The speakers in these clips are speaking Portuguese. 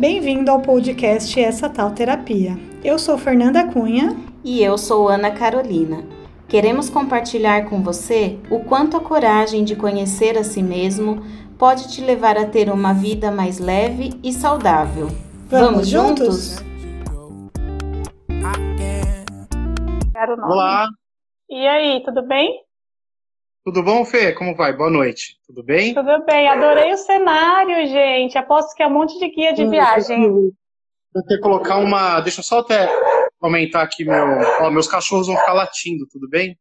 Bem-vindo ao podcast Essa Tal Terapia. Eu sou Fernanda Cunha. E eu sou Ana Carolina. Queremos compartilhar com você o quanto a coragem de conhecer a si mesmo pode te levar a ter uma vida mais leve e saudável. Vamos, Vamos juntos? Olá. E aí, tudo bem? Tudo bom, Fê? Como vai? Boa noite. Tudo bem? Tudo bem. Adorei o cenário, gente. Aposto que é um monte de guia de hum, viagem. Vou ter que colocar uma. Deixa eu só até aumentar aqui meu. Ó, meus cachorros vão ficar latindo, tudo bem?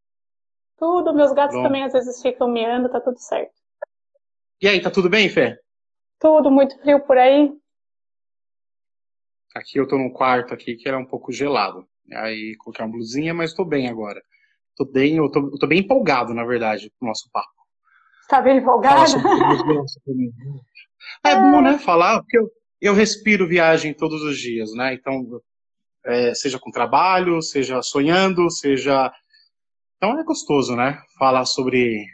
Tudo. Meus gatos bom. também às vezes ficam miando, tá tudo certo. E aí, tá tudo bem, Fê? Tudo, muito frio por aí. Aqui eu tô num quarto aqui que era um pouco gelado. Aí coloquei uma blusinha, mas tô bem agora. Tô bem, eu tô, eu tô bem empolgado, na verdade, com o nosso papo. Tá bem empolgado? é bom, né? Falar, porque eu, eu respiro viagem todos os dias, né? Então, é, seja com trabalho, seja sonhando, seja. Então é gostoso, né? Falar sobre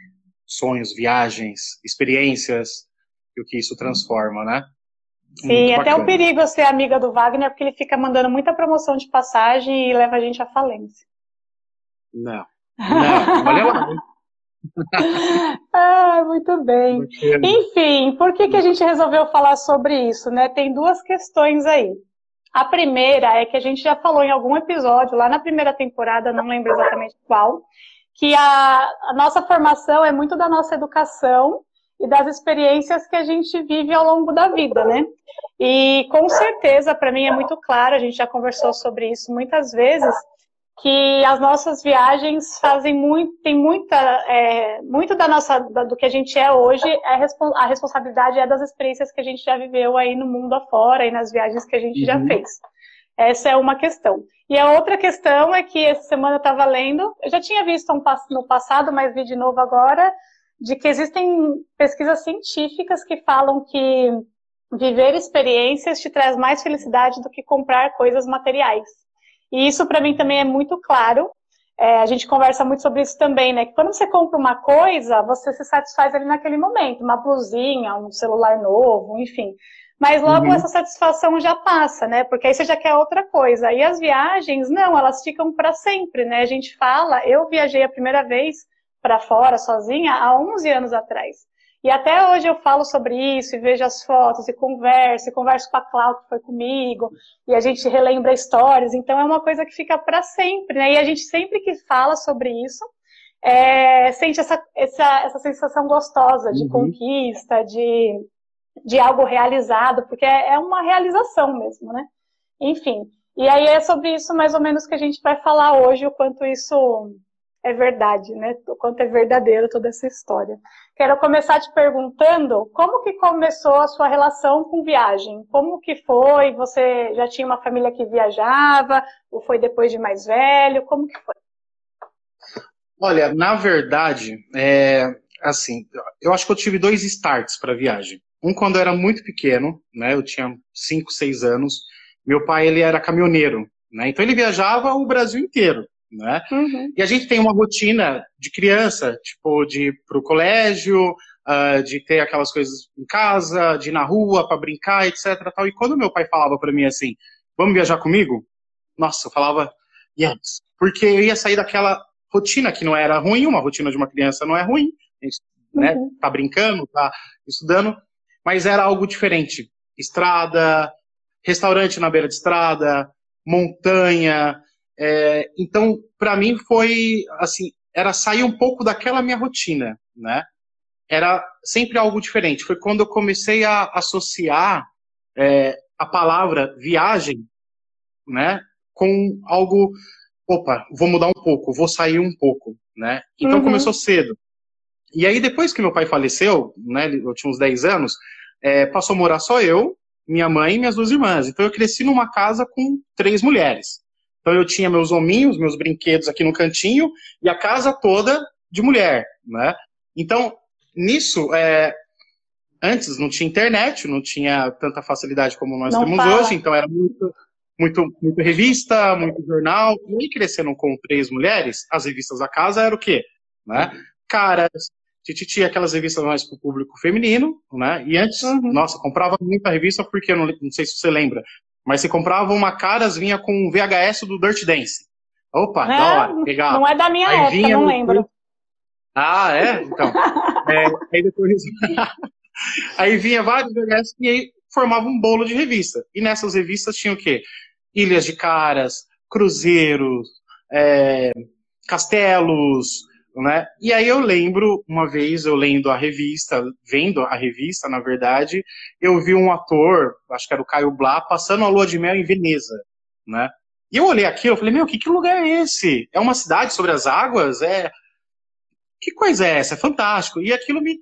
sonhos, viagens, experiências e o que isso transforma, né? Sim, até o perigo ser amiga do Wagner, porque ele fica mandando muita promoção de passagem e leva a gente à falência. Não. Não, olha lá. ah, muito bem. Enfim, por que, que a gente resolveu falar sobre isso, né? Tem duas questões aí. A primeira é que a gente já falou em algum episódio, lá na primeira temporada, não lembro exatamente qual, que a, a nossa formação é muito da nossa educação e das experiências que a gente vive ao longo da vida, né? E com certeza, para mim é muito claro, a gente já conversou sobre isso muitas vezes, que as nossas viagens fazem muito, tem muita, é, muito da nossa, do que a gente é hoje, é, a responsabilidade é das experiências que a gente já viveu aí no mundo afora e nas viagens que a gente uhum. já fez. Essa é uma questão. E a outra questão é que essa semana eu estava lendo, eu já tinha visto um, no passado, mas vi de novo agora, de que existem pesquisas científicas que falam que viver experiências te traz mais felicidade do que comprar coisas materiais. E isso para mim também é muito claro. É, a gente conversa muito sobre isso também, né? Que quando você compra uma coisa, você se satisfaz ali naquele momento, uma blusinha, um celular novo, enfim. Mas logo uhum. essa satisfação já passa, né? Porque aí você já quer outra coisa. E as viagens, não, elas ficam para sempre, né? A gente fala, eu viajei a primeira vez para fora sozinha há 11 anos atrás. E até hoje eu falo sobre isso e vejo as fotos e converso, e converso com a Cláudia que foi comigo, e a gente relembra histórias, então é uma coisa que fica para sempre, né? E a gente sempre que fala sobre isso, é, sente essa, essa, essa sensação gostosa de uhum. conquista, de, de algo realizado, porque é, é uma realização mesmo, né? Enfim, e aí é sobre isso mais ou menos que a gente vai falar hoje, o quanto isso é verdade, né? O quanto é verdadeiro toda essa história. Quero começar te perguntando como que começou a sua relação com viagem? Como que foi? Você já tinha uma família que viajava? Ou foi depois de mais velho? Como que foi? Olha, na verdade, é, assim, eu acho que eu tive dois starts para viagem. Um quando eu era muito pequeno, né? Eu tinha 5, 6 anos. Meu pai, ele era caminhoneiro, né? Então ele viajava o Brasil inteiro né? Uhum. E a gente tem uma rotina de criança, tipo, de ir pro colégio, uh, de ter aquelas coisas em casa, de ir na rua para brincar, etc. Tal. E quando meu pai falava para mim assim, vamos viajar comigo? Nossa, eu falava, yes. Porque eu ia sair daquela rotina que não era ruim, uma rotina de uma criança não é ruim, a gente né, uhum. tá brincando, tá estudando, mas era algo diferente. Estrada, restaurante na beira de estrada, montanha, é, então, para mim foi assim, era sair um pouco daquela minha rotina, né? Era sempre algo diferente. Foi quando eu comecei a associar é, a palavra viagem, né, com algo, opa, vou mudar um pouco, vou sair um pouco, né? Então uhum. começou cedo. E aí depois que meu pai faleceu, né, eu tinha uns 10 anos, é, passou a morar só eu, minha mãe e minhas duas irmãs. Então eu cresci numa casa com três mulheres. Então eu tinha meus hominhos, meus brinquedos aqui no cantinho e a casa toda de mulher, né? Então, nisso, é, antes não tinha internet, não tinha tanta facilidade como nós não temos fala. hoje, então era muito, muito, muito revista, muito jornal. E crescendo com três mulheres, as revistas da casa era o quê? Né? Caras, Tititi aquelas revistas mais para o público feminino, né? E antes, uhum. nossa, comprava muita revista porque, eu não, não sei se você lembra, mas você comprava uma Caras, vinha com um VHS do Dirt Dance. Opa, é, da hora, pegava. Não é da minha aí época, não lembro. Ah, é? Então. é, aí depois. aí vinha vários VHS e aí formava um bolo de revista. E nessas revistas tinha o quê? Ilhas de Caras, Cruzeiros, é, Castelos, né? E aí eu lembro, uma vez eu lendo a revista, vendo a revista, na verdade, eu vi um ator, acho que era o Caio Blá, passando a lua de mel em Veneza, né? E eu olhei aquilo, eu falei, meu, que, que lugar é esse? É uma cidade sobre as águas? É... Que coisa é essa? É fantástico. E aquilo me,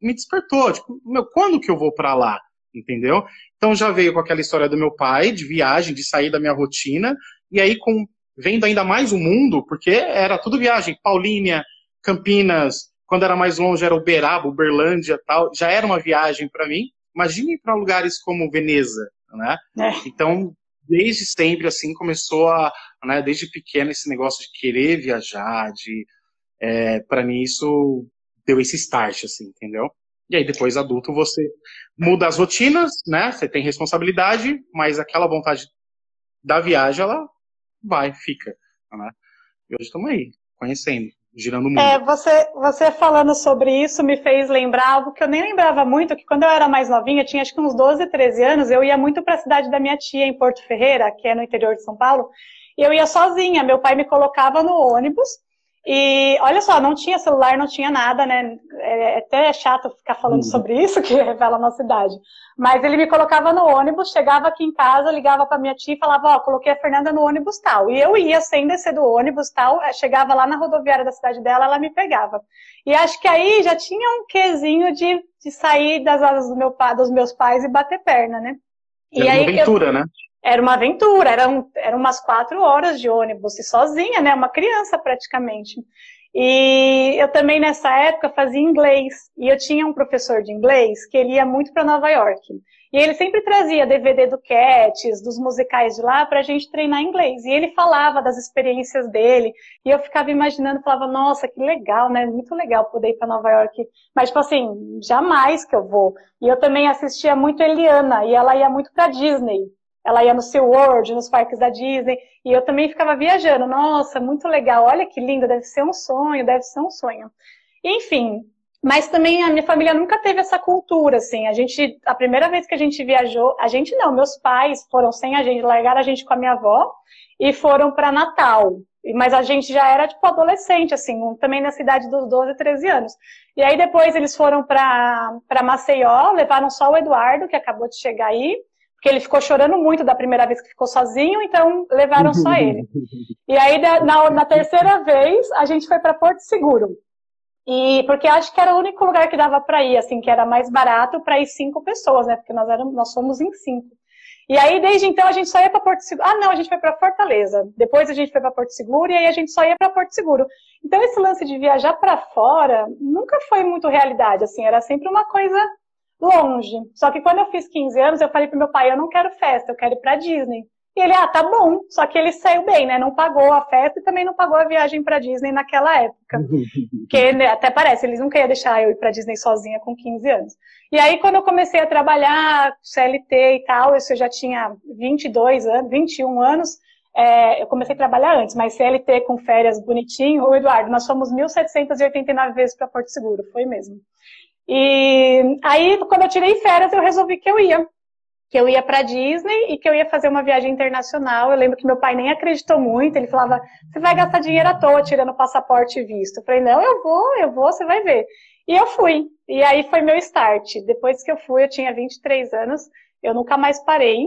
me despertou, tipo, meu, quando que eu vou para lá? Entendeu? Então já veio com aquela história do meu pai, de viagem, de sair da minha rotina, e aí com vendo ainda mais o mundo, porque era tudo viagem, Paulínia, Campinas, quando era mais longe era Uberaba, Uberlândia tal, já era uma viagem para mim. Imagine para lugares como Veneza, né? É. Então, desde sempre, assim, começou a, né, desde pequeno, esse negócio de querer viajar, de, é, para mim isso deu esse start, assim, entendeu? E aí depois adulto você muda as rotinas, né? Você tem responsabilidade, mas aquela vontade da viagem, ela vai, fica. Né? E hoje estamos aí, conhecendo, girando o mundo. É, você, você falando sobre isso me fez lembrar algo que eu nem lembrava muito, que quando eu era mais novinha, tinha acho que uns 12, 13 anos, eu ia muito para a cidade da minha tia, em Porto Ferreira, que é no interior de São Paulo, e eu ia sozinha, meu pai me colocava no ônibus, e olha só, não tinha celular, não tinha nada, né? É, é até chato ficar falando uhum. sobre isso, que revela a nossa idade. Mas ele me colocava no ônibus, chegava aqui em casa, ligava para minha tia e falava: Ó, oh, coloquei a Fernanda no ônibus tal. E eu ia sem descer do ônibus tal, é, chegava lá na rodoviária da cidade dela, ela me pegava. E acho que aí já tinha um quesinho de, de sair das asas do meu, dos meus pais e bater perna, né? E aí uma aventura, eu... né? Era uma aventura, eram, eram umas quatro horas de ônibus, e sozinha, né? Uma criança praticamente. E eu também nessa época fazia inglês, e eu tinha um professor de inglês que ele ia muito para Nova York. E ele sempre trazia DVD do Cats, dos musicais de lá, para a gente treinar inglês. E ele falava das experiências dele, e eu ficava imaginando, falava, nossa, que legal, né? Muito legal poder ir para Nova York. Mas, tipo assim, jamais que eu vou. E eu também assistia muito Eliana, e ela ia muito para Disney. Ela ia no SeaWorld, nos parques da Disney, e eu também ficava viajando. Nossa, muito legal, olha que lindo, deve ser um sonho, deve ser um sonho. Enfim, mas também a minha família nunca teve essa cultura, assim. A gente, a primeira vez que a gente viajou, a gente não, meus pais foram sem a gente, largaram a gente com a minha avó e foram para Natal. Mas a gente já era, tipo, adolescente, assim, também na cidade dos 12, 13 anos. E aí depois eles foram para Maceió, levaram só o Eduardo, que acabou de chegar aí, porque ele ficou chorando muito da primeira vez que ficou sozinho, então levaram só ele. E aí, na, na terceira vez, a gente foi para Porto Seguro. E porque acho que era o único lugar que dava para ir, assim, que era mais barato para ir cinco pessoas, né? Porque nós éramos, nós somos em cinco. E aí, desde então, a gente só ia para Porto Seguro. Ah, não, a gente foi para Fortaleza. Depois a gente foi para Porto Seguro e aí a gente só ia para Porto Seguro. Então, esse lance de viajar para fora nunca foi muito realidade, assim, era sempre uma coisa longe. Só que quando eu fiz 15 anos, eu falei pro meu pai, eu não quero festa, eu quero ir pra Disney. E ele, ah, tá bom. Só que ele saiu bem, né? Não pagou a festa e também não pagou a viagem para Disney naquela época. Porque né, até parece, eles nunca iam deixar eu ir para Disney sozinha com 15 anos. E aí, quando eu comecei a trabalhar, CLT e tal, eu já tinha 22 anos, 21 anos, é, eu comecei a trabalhar antes, mas CLT com férias bonitinho, o Eduardo, nós fomos 1.789 vezes para Porto Seguro, foi mesmo. E aí, quando eu tirei férias, eu resolvi que eu ia. Que eu ia para Disney e que eu ia fazer uma viagem internacional. Eu lembro que meu pai nem acreditou muito. Ele falava: Você vai gastar dinheiro à toa tirando passaporte e visto. Eu falei: Não, eu vou, eu vou, você vai ver. E eu fui. E aí foi meu start. Depois que eu fui, eu tinha 23 anos. Eu nunca mais parei.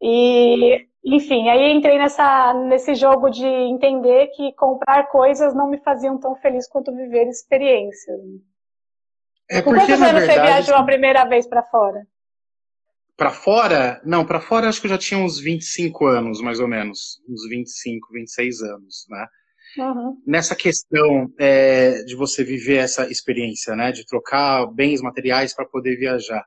E, enfim, aí entrei nessa, nesse jogo de entender que comprar coisas não me faziam tão feliz quanto viver experiências. É porque, quantos anos verdade, você viajou a primeira vez para fora? Para fora? Não, para fora acho que eu já tinha uns 25 anos, mais ou menos. Uns 25, 26 anos, né? Uhum. Nessa questão é, de você viver essa experiência, né? De trocar bens materiais para poder viajar.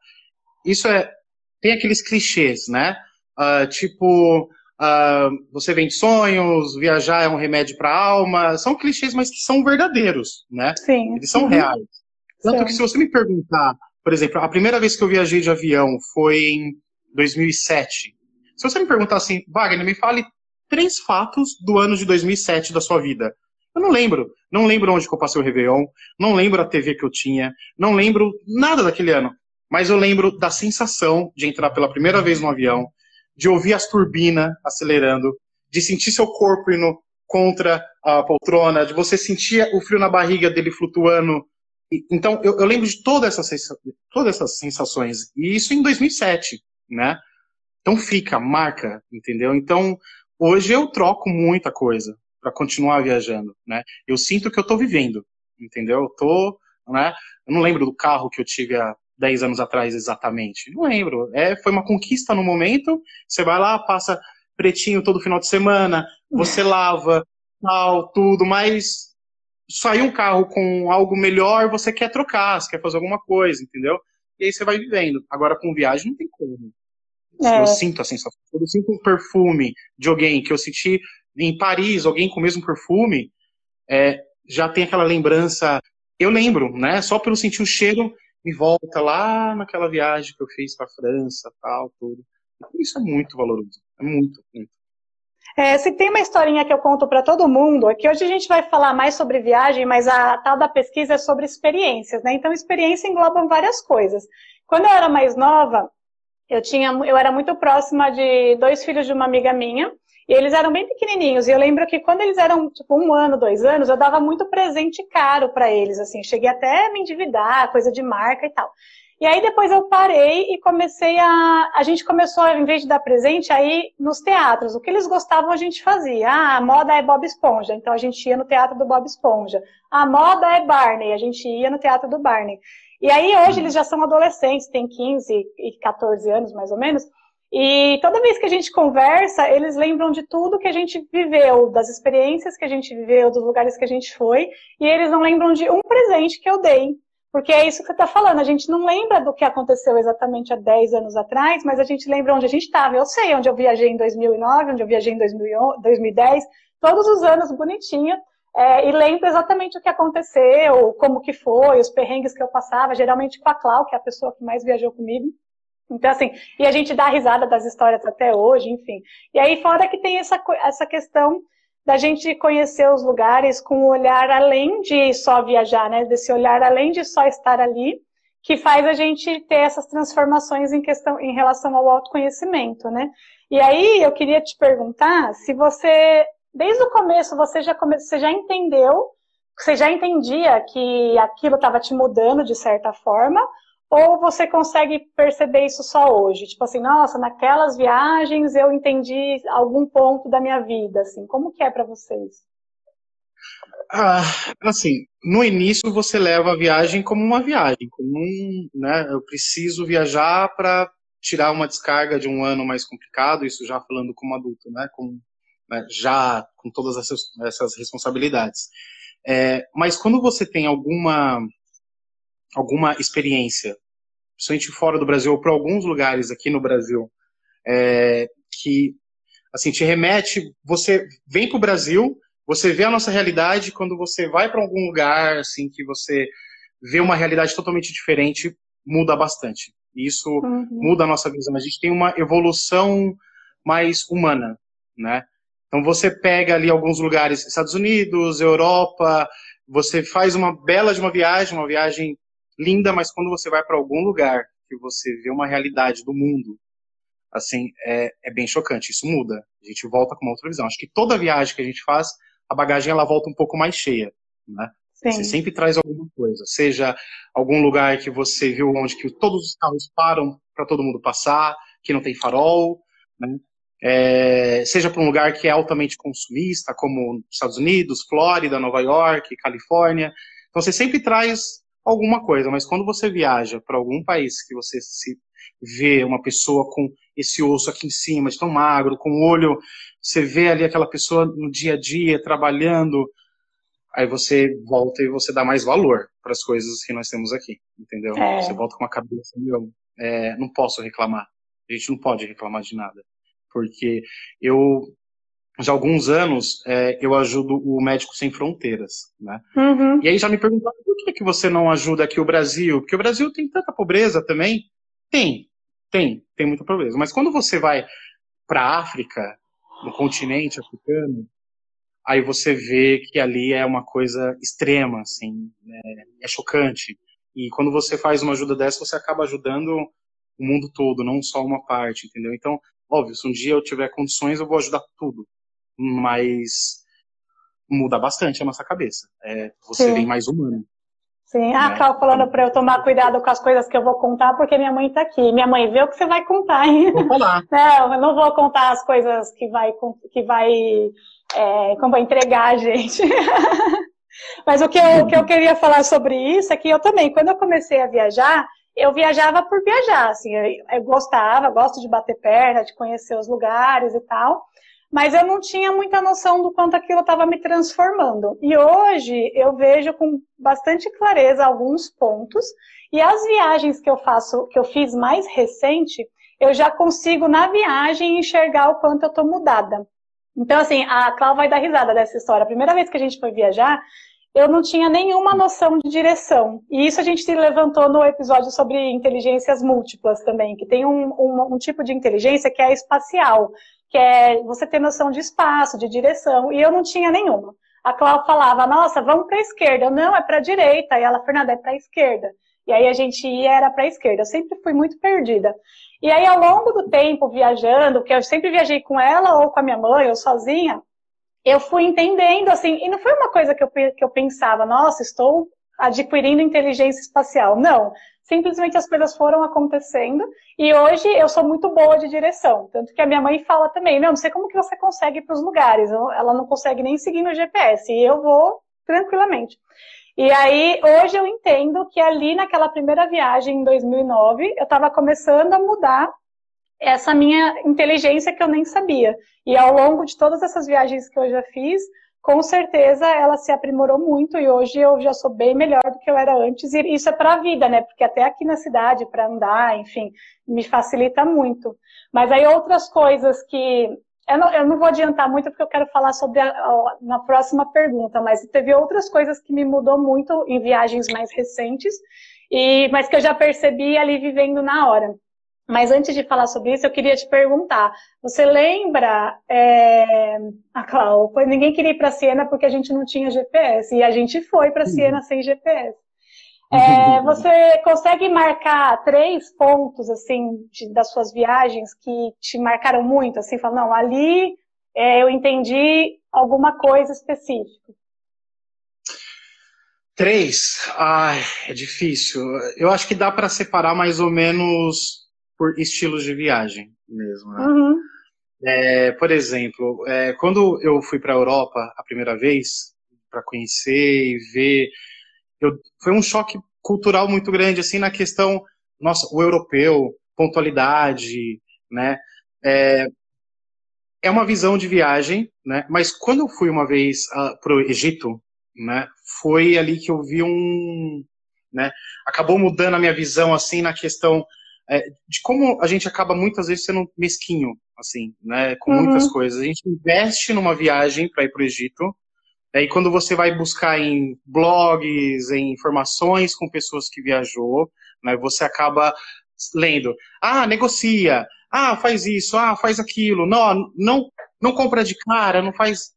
Isso é. Tem aqueles clichês, né? Uh, tipo, uh, você vende sonhos, viajar é um remédio para a alma. São clichês, mas que são verdadeiros, né? Sim. Eles são uhum. reais. Tanto Sim. que se você me perguntar, por exemplo, a primeira vez que eu viajei de avião foi em 2007. Se você me perguntar assim, Wagner, me fale três fatos do ano de 2007 da sua vida. Eu não lembro. Não lembro onde eu passei o Réveillon, não lembro a TV que eu tinha, não lembro nada daquele ano. Mas eu lembro da sensação de entrar pela primeira vez no avião, de ouvir as turbinas acelerando, de sentir seu corpo indo contra a poltrona, de você sentir o frio na barriga dele flutuando. Então, eu, eu lembro de toda essa, todas essas sensações. E isso em 2007, né? Então fica, marca, entendeu? Então, hoje eu troco muita coisa para continuar viajando, né? Eu sinto que eu estou vivendo, entendeu? Eu tô, né? Eu não lembro do carro que eu tive há 10 anos atrás exatamente. Não lembro. É, foi uma conquista no momento. Você vai lá, passa pretinho todo final de semana, você lava, tal, tudo, mas sair um carro com algo melhor, você quer trocar, você quer fazer alguma coisa, entendeu? E aí você vai vivendo. Agora com viagem não tem como. É. Eu sinto a sensação. Quando eu sinto um perfume de alguém que eu senti em Paris, alguém com o mesmo perfume, é, já tem aquela lembrança. Eu lembro, né? Só pelo sentir o cheiro, me volta lá naquela viagem que eu fiz para a França, tal, tudo. Isso é muito valoroso. É muito, muito. É, se tem uma historinha que eu conto para todo mundo, é que hoje a gente vai falar mais sobre viagem, mas a tal da pesquisa é sobre experiências, né? Então, experiência engloba várias coisas. Quando eu era mais nova, eu tinha, eu era muito próxima de dois filhos de uma amiga minha, e eles eram bem pequenininhos. E eu lembro que quando eles eram, tipo, um ano, dois anos, eu dava muito presente caro para eles, assim. Cheguei até a me endividar, coisa de marca e tal. E aí depois eu parei e comecei a. A gente começou, em vez de dar presente, aí nos teatros. O que eles gostavam a gente fazia. Ah, a moda é Bob Esponja, então a gente ia no teatro do Bob Esponja. A moda é Barney, a gente ia no teatro do Barney. E aí hoje eles já são adolescentes, têm 15 e 14 anos mais ou menos. E toda vez que a gente conversa, eles lembram de tudo que a gente viveu, das experiências que a gente viveu, dos lugares que a gente foi, e eles não lembram de um presente que eu dei porque é isso que você está falando, a gente não lembra do que aconteceu exatamente há 10 anos atrás, mas a gente lembra onde a gente estava. Eu sei onde eu viajei em 2009, onde eu viajei em 2010, todos os anos bonitinho, é, e lembro exatamente o que aconteceu, como que foi, os perrengues que eu passava, geralmente com a Clau, que é a pessoa que mais viajou comigo. Então, assim, e a gente dá risada das histórias até hoje, enfim. E aí, fora que tem essa, essa questão da gente conhecer os lugares com um olhar além de só viajar, né? Desse olhar além de só estar ali, que faz a gente ter essas transformações em questão em relação ao autoconhecimento, né? E aí eu queria te perguntar se você, desde o começo, você já come, você já entendeu, você já entendia que aquilo estava te mudando de certa forma, ou você consegue perceber isso só hoje? Tipo assim, nossa, naquelas viagens eu entendi algum ponto da minha vida, assim. Como que é para vocês? Ah, assim, no início você leva a viagem como uma viagem, como um, né, eu preciso viajar para tirar uma descarga de um ano mais complicado, isso já falando como adulto, né, com, né, já com todas essas, essas responsabilidades. É, mas quando você tem alguma alguma experiência, principalmente fora do Brasil, ou para alguns lugares aqui no Brasil, é, que assim te remete, você vem para o Brasil, você vê a nossa realidade, quando você vai para algum lugar assim que você vê uma realidade totalmente diferente, muda bastante. Isso uhum. muda a nossa visão. A gente tem uma evolução mais humana, né? Então você pega ali alguns lugares, Estados Unidos, Europa, você faz uma bela de uma viagem, uma viagem linda, mas quando você vai para algum lugar que você vê uma realidade do mundo, assim, é, é bem chocante. Isso muda. A gente volta com uma outra visão. Acho que toda viagem que a gente faz, a bagagem ela volta um pouco mais cheia, né? Sim. Você sempre traz alguma coisa, seja algum lugar que você viu onde que todos os carros param para todo mundo passar, que não tem farol, né? É, seja para um lugar que é altamente consumista, como Estados Unidos, Flórida, Nova York, Califórnia. Então você sempre traz alguma coisa, mas quando você viaja para algum país que você se vê uma pessoa com esse osso aqui em cima, de tão magro, com o olho, você vê ali aquela pessoa no dia a dia trabalhando, aí você volta e você dá mais valor para as coisas que nós temos aqui, entendeu? É. Você volta com uma cabeça, meu, é, não posso reclamar. A gente não pode reclamar de nada, porque eu já há alguns anos, é, eu ajudo o Médico Sem Fronteiras, né? Uhum. E aí já me perguntaram por que, que você não ajuda aqui o Brasil? Porque o Brasil tem tanta pobreza também. Tem, tem, tem muita pobreza. Mas quando você vai para a África, no continente africano, aí você vê que ali é uma coisa extrema, assim, é, é chocante. E quando você faz uma ajuda dessa, você acaba ajudando o mundo todo, não só uma parte, entendeu? Então, óbvio, se um dia eu tiver condições, eu vou ajudar tudo. Mas muda bastante a nossa cabeça. É, você Sim. vem mais humano. Sim, a ah, Cláudia falando para eu tomar cuidado com as coisas que eu vou contar, porque minha mãe está aqui. Minha mãe vê o que você vai contar, hein? Vou falar. Não, eu não vou contar as coisas que vai, que vai, é, como vai entregar a gente. Mas o que, eu, o que eu queria falar sobre isso é que eu também, quando eu comecei a viajar, eu viajava por viajar, assim, eu, eu gostava, gosto de bater perna, de conhecer os lugares e tal mas eu não tinha muita noção do quanto aquilo estava me transformando. E hoje eu vejo com bastante clareza alguns pontos, e as viagens que eu faço, que eu fiz mais recente, eu já consigo na viagem enxergar o quanto eu estou mudada. Então, assim, a Cláudia vai dar risada dessa história. A primeira vez que a gente foi viajar, eu não tinha nenhuma noção de direção. E isso a gente se levantou no episódio sobre inteligências múltiplas também, que tem um, um, um tipo de inteligência que é espacial, que é você ter noção de espaço, de direção, e eu não tinha nenhuma. A Cláudia falava, nossa, vamos para a esquerda. Não, é para a direita. E ela, Fernanda, é para a esquerda. E aí a gente ia, era para a esquerda. Eu sempre fui muito perdida. E aí, ao longo do tempo, viajando, que eu sempre viajei com ela ou com a minha mãe, ou sozinha, eu fui entendendo, assim, e não foi uma coisa que eu, que eu pensava, nossa, estou adquirindo inteligência espacial. Não, simplesmente as coisas foram acontecendo e hoje eu sou muito boa de direção. Tanto que a minha mãe fala também, não, não sei como que você consegue ir para os lugares. Ela não consegue nem seguir no GPS e eu vou tranquilamente. E aí, hoje eu entendo que ali naquela primeira viagem em 2009, eu estava começando a mudar essa minha inteligência que eu nem sabia. E ao longo de todas essas viagens que eu já fiz, com certeza ela se aprimorou muito e hoje eu já sou bem melhor do que eu era antes. E isso é para a vida, né? Porque até aqui na cidade, para andar, enfim, me facilita muito. Mas aí outras coisas que. Eu não, eu não vou adiantar muito porque eu quero falar sobre a, a, na próxima pergunta, mas teve outras coisas que me mudou muito em viagens mais recentes, e mas que eu já percebi ali vivendo na hora. Mas antes de falar sobre isso, eu queria te perguntar: você lembra, é, a Clau, ninguém queria ir para Siena porque a gente não tinha GPS, e a gente foi para Siena sem GPS. É, você consegue marcar três pontos assim de, das suas viagens que te marcaram muito? Assim, falar, não, ali é, eu entendi alguma coisa específica. Três? Ai, é difícil. Eu acho que dá para separar mais ou menos por estilos de viagem mesmo. Né? Uhum. É, por exemplo, é, quando eu fui para a Europa a primeira vez, para conhecer e ver, eu, foi um choque cultural muito grande, assim, na questão, nossa, o europeu, pontualidade, né? É, é uma visão de viagem, né? Mas quando eu fui uma vez uh, ah, para o Egito, né? Foi ali que eu vi um, né? Acabou mudando a minha visão, assim, na questão é, de como a gente acaba muitas vezes sendo mesquinho, assim, né, com uhum. muitas coisas. A gente investe numa viagem para ir para o Egito, e quando você vai buscar em blogs, em informações com pessoas que viajou, né, você acaba lendo, ah, negocia, ah, faz isso, ah, faz aquilo, não, não, não compra de cara, não faz.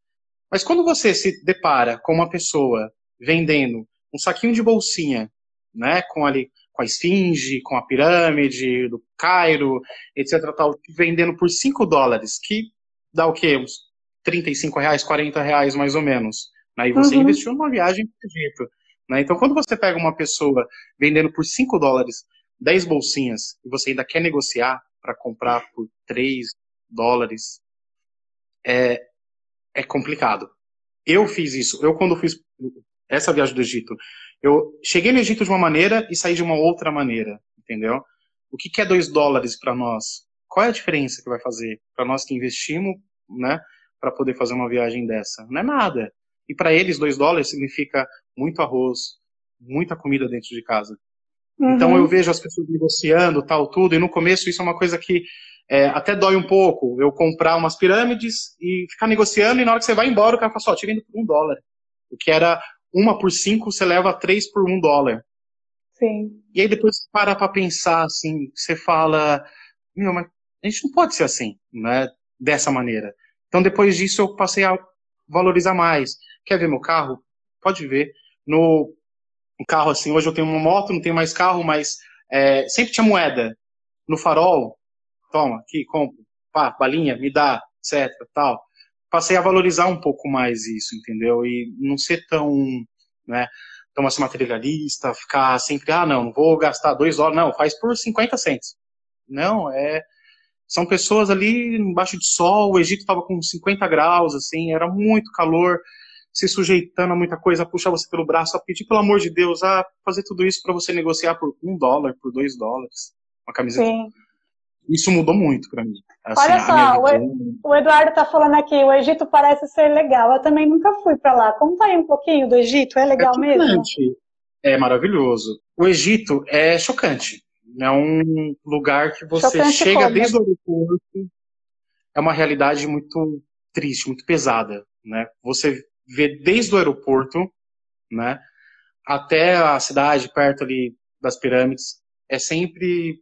Mas quando você se depara com uma pessoa vendendo um saquinho de bolsinha, né, com ali com a esfinge, com a pirâmide do Cairo, etc. Tal, vendendo por 5 dólares, que dá o quê? Uns 35 reais, 40 reais mais ou menos. Né? E você uhum. investiu numa viagem para o Egito. Né? Então, quando você pega uma pessoa vendendo por 5 dólares 10 bolsinhas e você ainda quer negociar para comprar por 3 dólares, é, é complicado. Eu fiz isso. Eu, quando fiz essa viagem do Egito, eu cheguei no Egito de uma maneira e saí de uma outra maneira, entendeu? O que, que é dois dólares para nós? Qual é a diferença que vai fazer para nós que investimos, né, para poder fazer uma viagem dessa? Não é nada. E para eles, dois dólares significa muito arroz, muita comida dentro de casa. Uhum. Então eu vejo as pessoas negociando, tal, tudo, e no começo isso é uma coisa que é, até dói um pouco eu comprar umas pirâmides e ficar negociando, e na hora que você vai embora, o cara fala só, te vendo por um dólar. O que era uma por cinco, você leva três por um dólar. Sim. E aí depois você para pra pensar, assim, você fala, meu, mas a gente não pode ser assim, né? Dessa maneira. Então depois disso eu passei a valorizar mais. Quer ver meu carro? Pode ver. No carro, assim, hoje eu tenho uma moto, não tenho mais carro, mas é, sempre tinha moeda. No farol, toma, aqui, compra, pá, balinha, me dá, etc, tal. Passei a valorizar um pouco mais isso, entendeu? E não ser tão, né, tão assim materialista, ficar sempre, ah, não, vou gastar dois dólares, não, faz por 50 centos. Não, é, são pessoas ali embaixo de sol, o Egito estava com 50 graus, assim, era muito calor, se sujeitando a muita coisa, puxar você pelo braço, a pedir, pelo amor de Deus, a fazer tudo isso para você negociar por um dólar, por dois dólares, uma camiseta. Sim isso mudou muito para mim. Assim, Olha só, o, o, Eduardo está falando aqui, o Egito parece ser legal. Eu também nunca fui para lá. Conta aí um pouquinho do Egito, é legal é mesmo? É maravilhoso. O Egito é chocante. É um lugar que você chocante chega como? desde o aeroporto. É uma realidade muito triste, muito pesada, né? Você vê desde o aeroporto, né, até a cidade perto ali das pirâmides, é sempre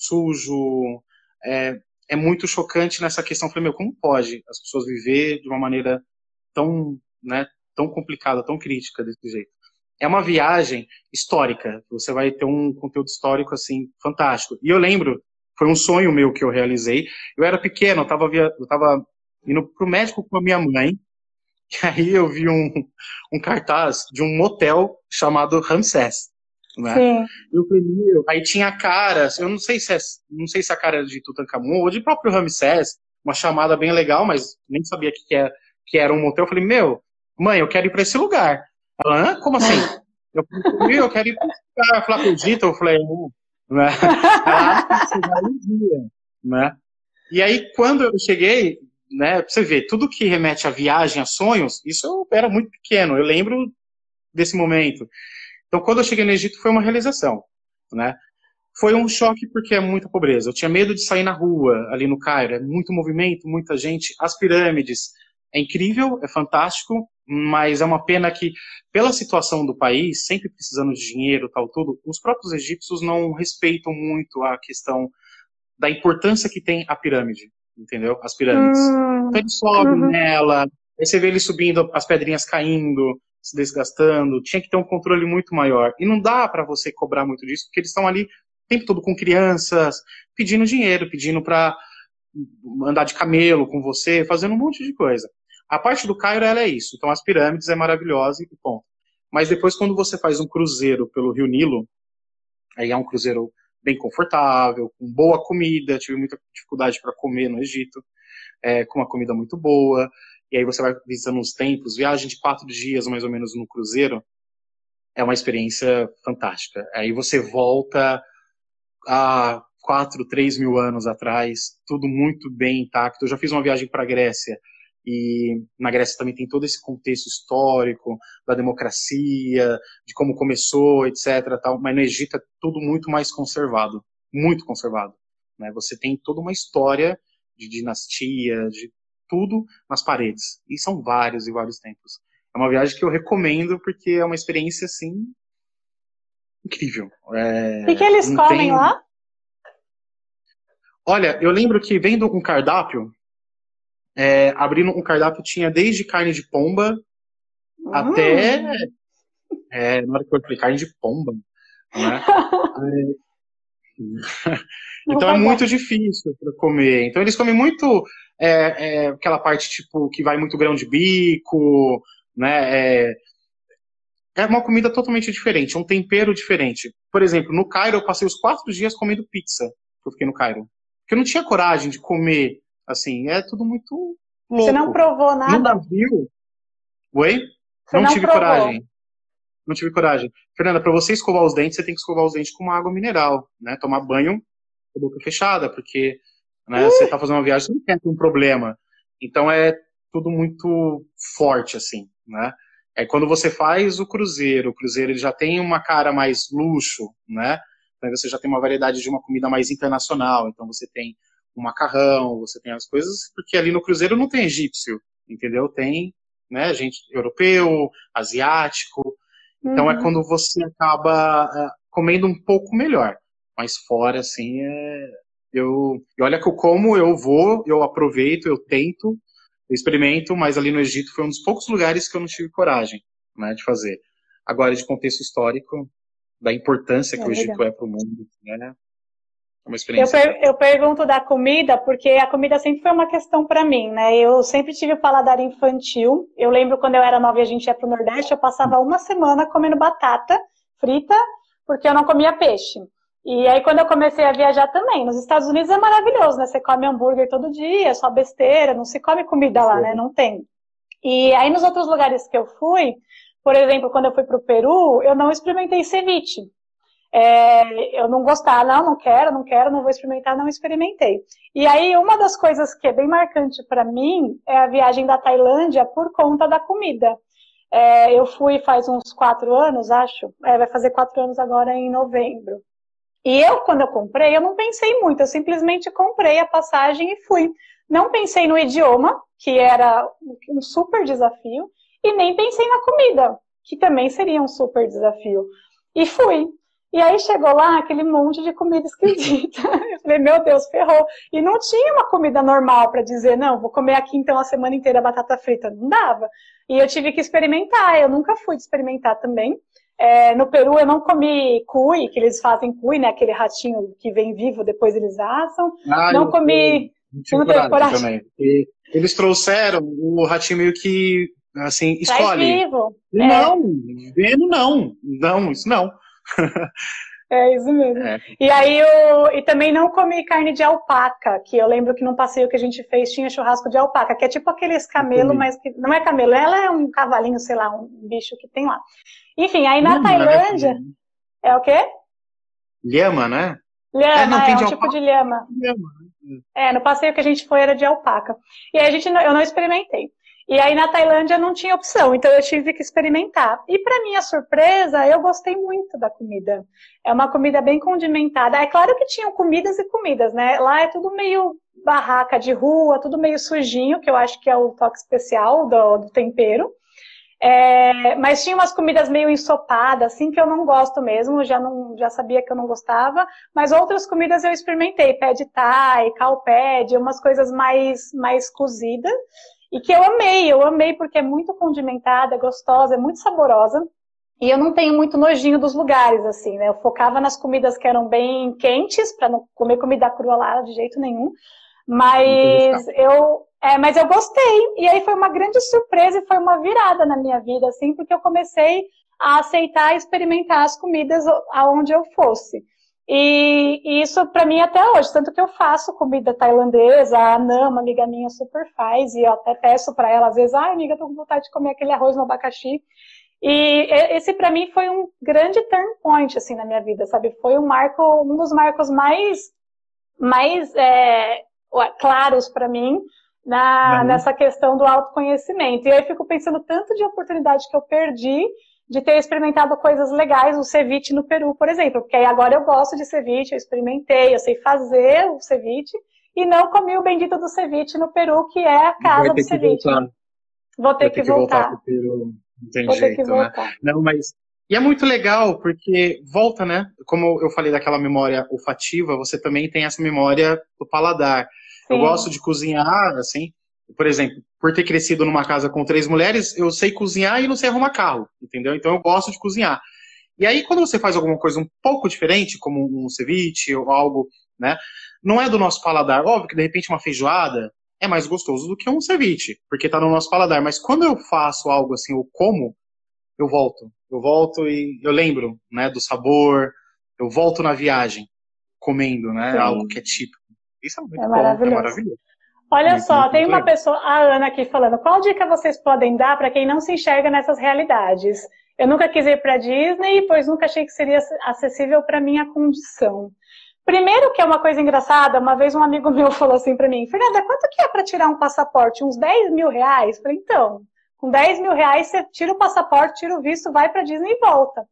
sujo. É, é muito chocante nessa questão. Eu falei, meu, como pode as pessoas viver de uma maneira tão, né, tão complicada, tão crítica desse jeito? É uma viagem histórica. Você vai ter um conteúdo histórico assim fantástico. E eu lembro, foi um sonho meu que eu realizei. Eu era pequeno, eu estava via, eu tava indo pro médico com a minha mãe. E aí eu vi um, um cartaz de um motel chamado Ramsés. Né? Eu falei, aí tinha a cara, eu não sei se é, não sei se a cara era de Tutankhamun ou de próprio Ramsés, uma chamada bem legal, mas nem sabia que, que, era, que era um motel. Eu falei, meu, mãe, eu quero ir para esse lugar. Ela, Hã? como assim? Eu falei, eu quero ir para esse lugar. Falar com o Dito, eu falei, né? Ela, vai um dia, né? E aí, quando eu cheguei, né, pra você ver, tudo que remete à viagem, a sonhos, isso eu era muito pequeno, eu lembro desse momento. Então, quando eu cheguei no Egito, foi uma realização, né? Foi um choque porque é muita pobreza. Eu tinha medo de sair na rua, ali no Cairo. É muito movimento, muita gente. As pirâmides, é incrível, é fantástico, mas é uma pena que, pela situação do país, sempre precisando de dinheiro tal, tudo, os próprios egípcios não respeitam muito a questão da importância que tem a pirâmide, entendeu? As pirâmides. Hum, então eles sobem uhum. nela, aí você vê eles subindo, as pedrinhas caindo, se desgastando, tinha que ter um controle muito maior. E não dá para você cobrar muito disso, porque eles estão ali o tempo todo com crianças, pedindo dinheiro, pedindo para andar de camelo com você, fazendo um monte de coisa. A parte do Cairo ela é isso. Então as pirâmides é maravilhosa e ponto. Mas depois quando você faz um cruzeiro pelo Rio Nilo, aí é um cruzeiro bem confortável, com boa comida, tive muita dificuldade para comer no Egito, é, com uma comida muito boa e aí você vai visitando os templos, viagem de quatro dias mais ou menos no cruzeiro, é uma experiência fantástica. Aí você volta a quatro, três mil anos atrás, tudo muito bem intacto. Eu já fiz uma viagem para a Grécia e na Grécia também tem todo esse contexto histórico da democracia, de como começou, etc. Tal. Mas no Egito é tudo muito mais conservado, muito conservado. Né? Você tem toda uma história de dinastia, de tudo nas paredes. E são vários e vários templos. É uma viagem que eu recomendo porque é uma experiência assim incrível. É, o que, eles comem tem... lá? Olha, eu lembro que vendo um cardápio, é, abrindo um cardápio tinha desde carne de pomba hum. até. É, na hora que eu falei carne de pomba. Né? então é muito difícil para comer. Então eles comem muito é, é, aquela parte tipo que vai muito grão de bico, né? É, é uma comida totalmente diferente, um tempero diferente. Por exemplo, no Cairo eu passei os quatro dias comendo pizza, que eu fiquei no Cairo. Porque eu não tinha coragem de comer, assim, é tudo muito louco. Você não provou nada? No navio... Oi? Não, não, tive provou. coragem. Não tive coragem. Fernanda, para você escovar os dentes, você tem que escovar os dentes com uma água mineral, né? Tomar banho com a boca fechada, porque né, você está fazendo uma viagem, você não quer ter um problema. Então é tudo muito forte, assim, né? É quando você faz o cruzeiro, o cruzeiro ele já tem uma cara mais luxo, né? Então você já tem uma variedade de uma comida mais internacional. Então você tem o macarrão, você tem as coisas, porque ali no cruzeiro não tem egípcio, entendeu? Tem, né, gente europeu, asiático. Então é uhum. é quando você acaba uh, comendo um pouco melhor. Mas fora, assim, é, eu, e olha que eu como, eu vou, eu aproveito, eu tento, eu experimento, mas ali no Egito foi um dos poucos lugares que eu não tive coragem né, de fazer. Agora, de contexto histórico, da importância que é o Egito legal. é para o mundo, né? É uma experiência. Eu, per eu, pergunto da comida, porque a comida sempre foi uma questão para mim, né? Eu sempre tive o paladar infantil. Eu lembro quando eu era nova e a gente ia para o Nordeste, eu passava uma semana comendo batata frita, porque eu não comia peixe. E aí, quando eu comecei a viajar também, nos Estados Unidos é maravilhoso, né? Você come hambúrguer todo dia, só besteira, não se come comida lá, né? Não tem. E aí, nos outros lugares que eu fui, por exemplo, quando eu fui para o Peru, eu não experimentei ceviche. É, eu não gostava, não, não quero, não quero, não vou experimentar, não experimentei. E aí, uma das coisas que é bem marcante para mim é a viagem da Tailândia por conta da comida. É, eu fui faz uns quatro anos, acho, é, vai fazer quatro anos agora em novembro. E eu, quando eu comprei, eu não pensei muito, eu simplesmente comprei a passagem e fui. Não pensei no idioma, que era um super desafio, e nem pensei na comida, que também seria um super desafio. E fui. E aí chegou lá aquele monte de comida esquisita. Eu falei, meu Deus, ferrou. E não tinha uma comida normal para dizer, não, vou comer aqui então a semana inteira batata frita. Não dava. E eu tive que experimentar. Eu nunca fui experimentar também. É, no Peru eu não comi cui, que eles fazem cui, né? Aquele ratinho que vem vivo, depois eles assam. Ah, não comi. Não também. E eles trouxeram o ratinho meio que assim, escolhe. vivo. Não, é. vendo não. Não, isso não. É isso mesmo. É. E aí eu e também não comi carne de alpaca, que eu lembro que num passeio que a gente fez tinha churrasco de alpaca, que é tipo aqueles camelo, mas que não é camelo, ela é um cavalinho, sei lá, um bicho que tem lá. Enfim, aí na né? Tailândia. É o quê? Lhama, né? Lhama, é, não, é um tipo de lhama. lhama. Né? É, no passeio que a gente foi era de alpaca. E aí a gente, eu não experimentei. E aí na Tailândia não tinha opção, então eu tive que experimentar. E para minha surpresa, eu gostei muito da comida. É uma comida bem condimentada. É claro que tinham comidas e comidas, né? Lá é tudo meio barraca de rua, tudo meio sujinho, que eu acho que é o toque especial do, do tempero. É, mas tinha umas comidas meio ensopadas, assim, que eu não gosto mesmo, já, não, já sabia que eu não gostava, mas outras comidas eu experimentei, pé de thai, calped, umas coisas mais, mais cozidas, e que eu amei, eu amei porque é muito condimentada, é gostosa, é muito saborosa, e eu não tenho muito nojinho dos lugares, assim, né, eu focava nas comidas que eram bem quentes, para não comer comida crua lá de jeito nenhum, mas eu, é, mas eu gostei. E aí foi uma grande surpresa e foi uma virada na minha vida, assim, porque eu comecei a aceitar e experimentar as comidas aonde eu fosse. E, e isso para mim até hoje, tanto que eu faço comida tailandesa, a Ana, uma amiga minha, super faz, e eu até peço para ela, às vezes, ai, amiga, tô com vontade de comer aquele arroz no abacaxi. E esse para mim foi um grande turn point assim na minha vida, sabe? Foi um marco, um dos marcos mais mais é, claros para mim, na, uhum. nessa questão do autoconhecimento. E aí eu fico pensando tanto de oportunidade que eu perdi de ter experimentado coisas legais, o ceviche no Peru, por exemplo, porque aí agora eu gosto de ceviche, eu experimentei, eu sei fazer o ceviche, e não comi o bendito do ceviche no Peru, que é a casa do ceviche. Vou ter, que, que voltar. voltar Peru. Não tem Vou jeito, né? Não, mas e é muito legal, porque volta, né? Como eu falei daquela memória olfativa, você também tem essa memória do paladar. Sim. Eu gosto de cozinhar, assim, por exemplo, por ter crescido numa casa com três mulheres, eu sei cozinhar e não sei arrumar carro, entendeu? Então eu gosto de cozinhar. E aí, quando você faz alguma coisa um pouco diferente, como um ceviche ou algo, né? Não é do nosso paladar. Óbvio que de repente uma feijoada é mais gostoso do que um ceviche, porque tá no nosso paladar. Mas quando eu faço algo assim, ou como, eu volto. Eu volto e eu lembro, né, do sabor. Eu volto na viagem comendo, né? Sim. Algo que é típico. Isso é muito é bom, maravilhoso. é maravilhoso. Olha só, tem uma pessoa, a Ana aqui falando, qual dica vocês podem dar para quem não se enxerga nessas realidades? Eu nunca quis ir para Disney, pois nunca achei que seria acessível para minha condição. Primeiro que é uma coisa engraçada, uma vez um amigo meu falou assim para mim, Fernanda, quanto que é para tirar um passaporte? Uns 10 mil reais? Eu falei, então, com 10 mil reais você tira o passaporte, tira o visto, vai para Disney e volta.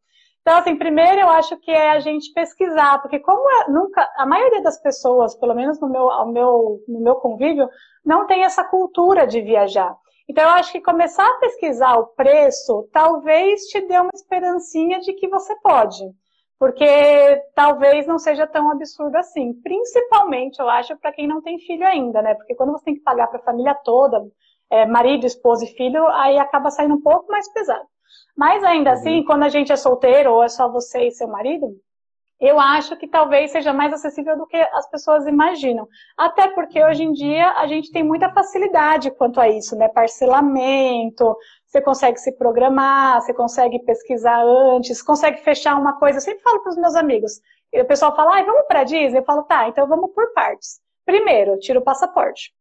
Então, assim, primeiro eu acho que é a gente pesquisar, porque como é, nunca, a maioria das pessoas, pelo menos no meu, meu, no meu convívio, não tem essa cultura de viajar. Então, eu acho que começar a pesquisar o preço talvez te dê uma esperancinha de que você pode. Porque talvez não seja tão absurdo assim. Principalmente, eu acho, para quem não tem filho ainda, né? Porque quando você tem que pagar para a família toda, é, marido, esposa e filho, aí acaba saindo um pouco mais pesado. Mas ainda assim, uhum. quando a gente é solteiro ou é só você e seu marido, eu acho que talvez seja mais acessível do que as pessoas imaginam. Até porque hoje em dia a gente tem muita facilidade quanto a isso, né? Parcelamento, você consegue se programar, você consegue pesquisar antes, consegue fechar uma coisa. Eu sempre falo para os meus amigos. E o pessoal fala, ah, vamos para Disney? Eu falo, tá, então vamos por partes. Primeiro, tira o passaporte.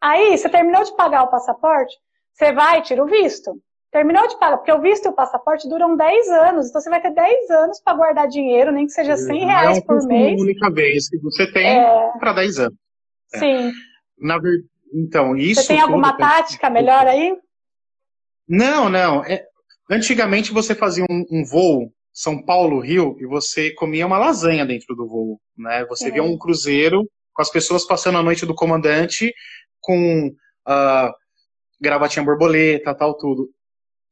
Aí, você terminou de pagar o passaporte, você vai e tira o visto. Terminou de pagar, porque o visto e o passaporte duram 10 anos, então você vai ter 10 anos para guardar dinheiro, nem que seja 100 reais é por mês. É a única vez que você tem é... para 10 anos. É. Sim. Na. Então, isso. Você tem alguma tática melhor aí? Não, não. É... Antigamente você fazia um, um voo São Paulo-Rio e você comia uma lasanha dentro do voo. Né? Você via um cruzeiro com as pessoas passando a noite do comandante com uh, gravatinha borboleta, tal, tudo.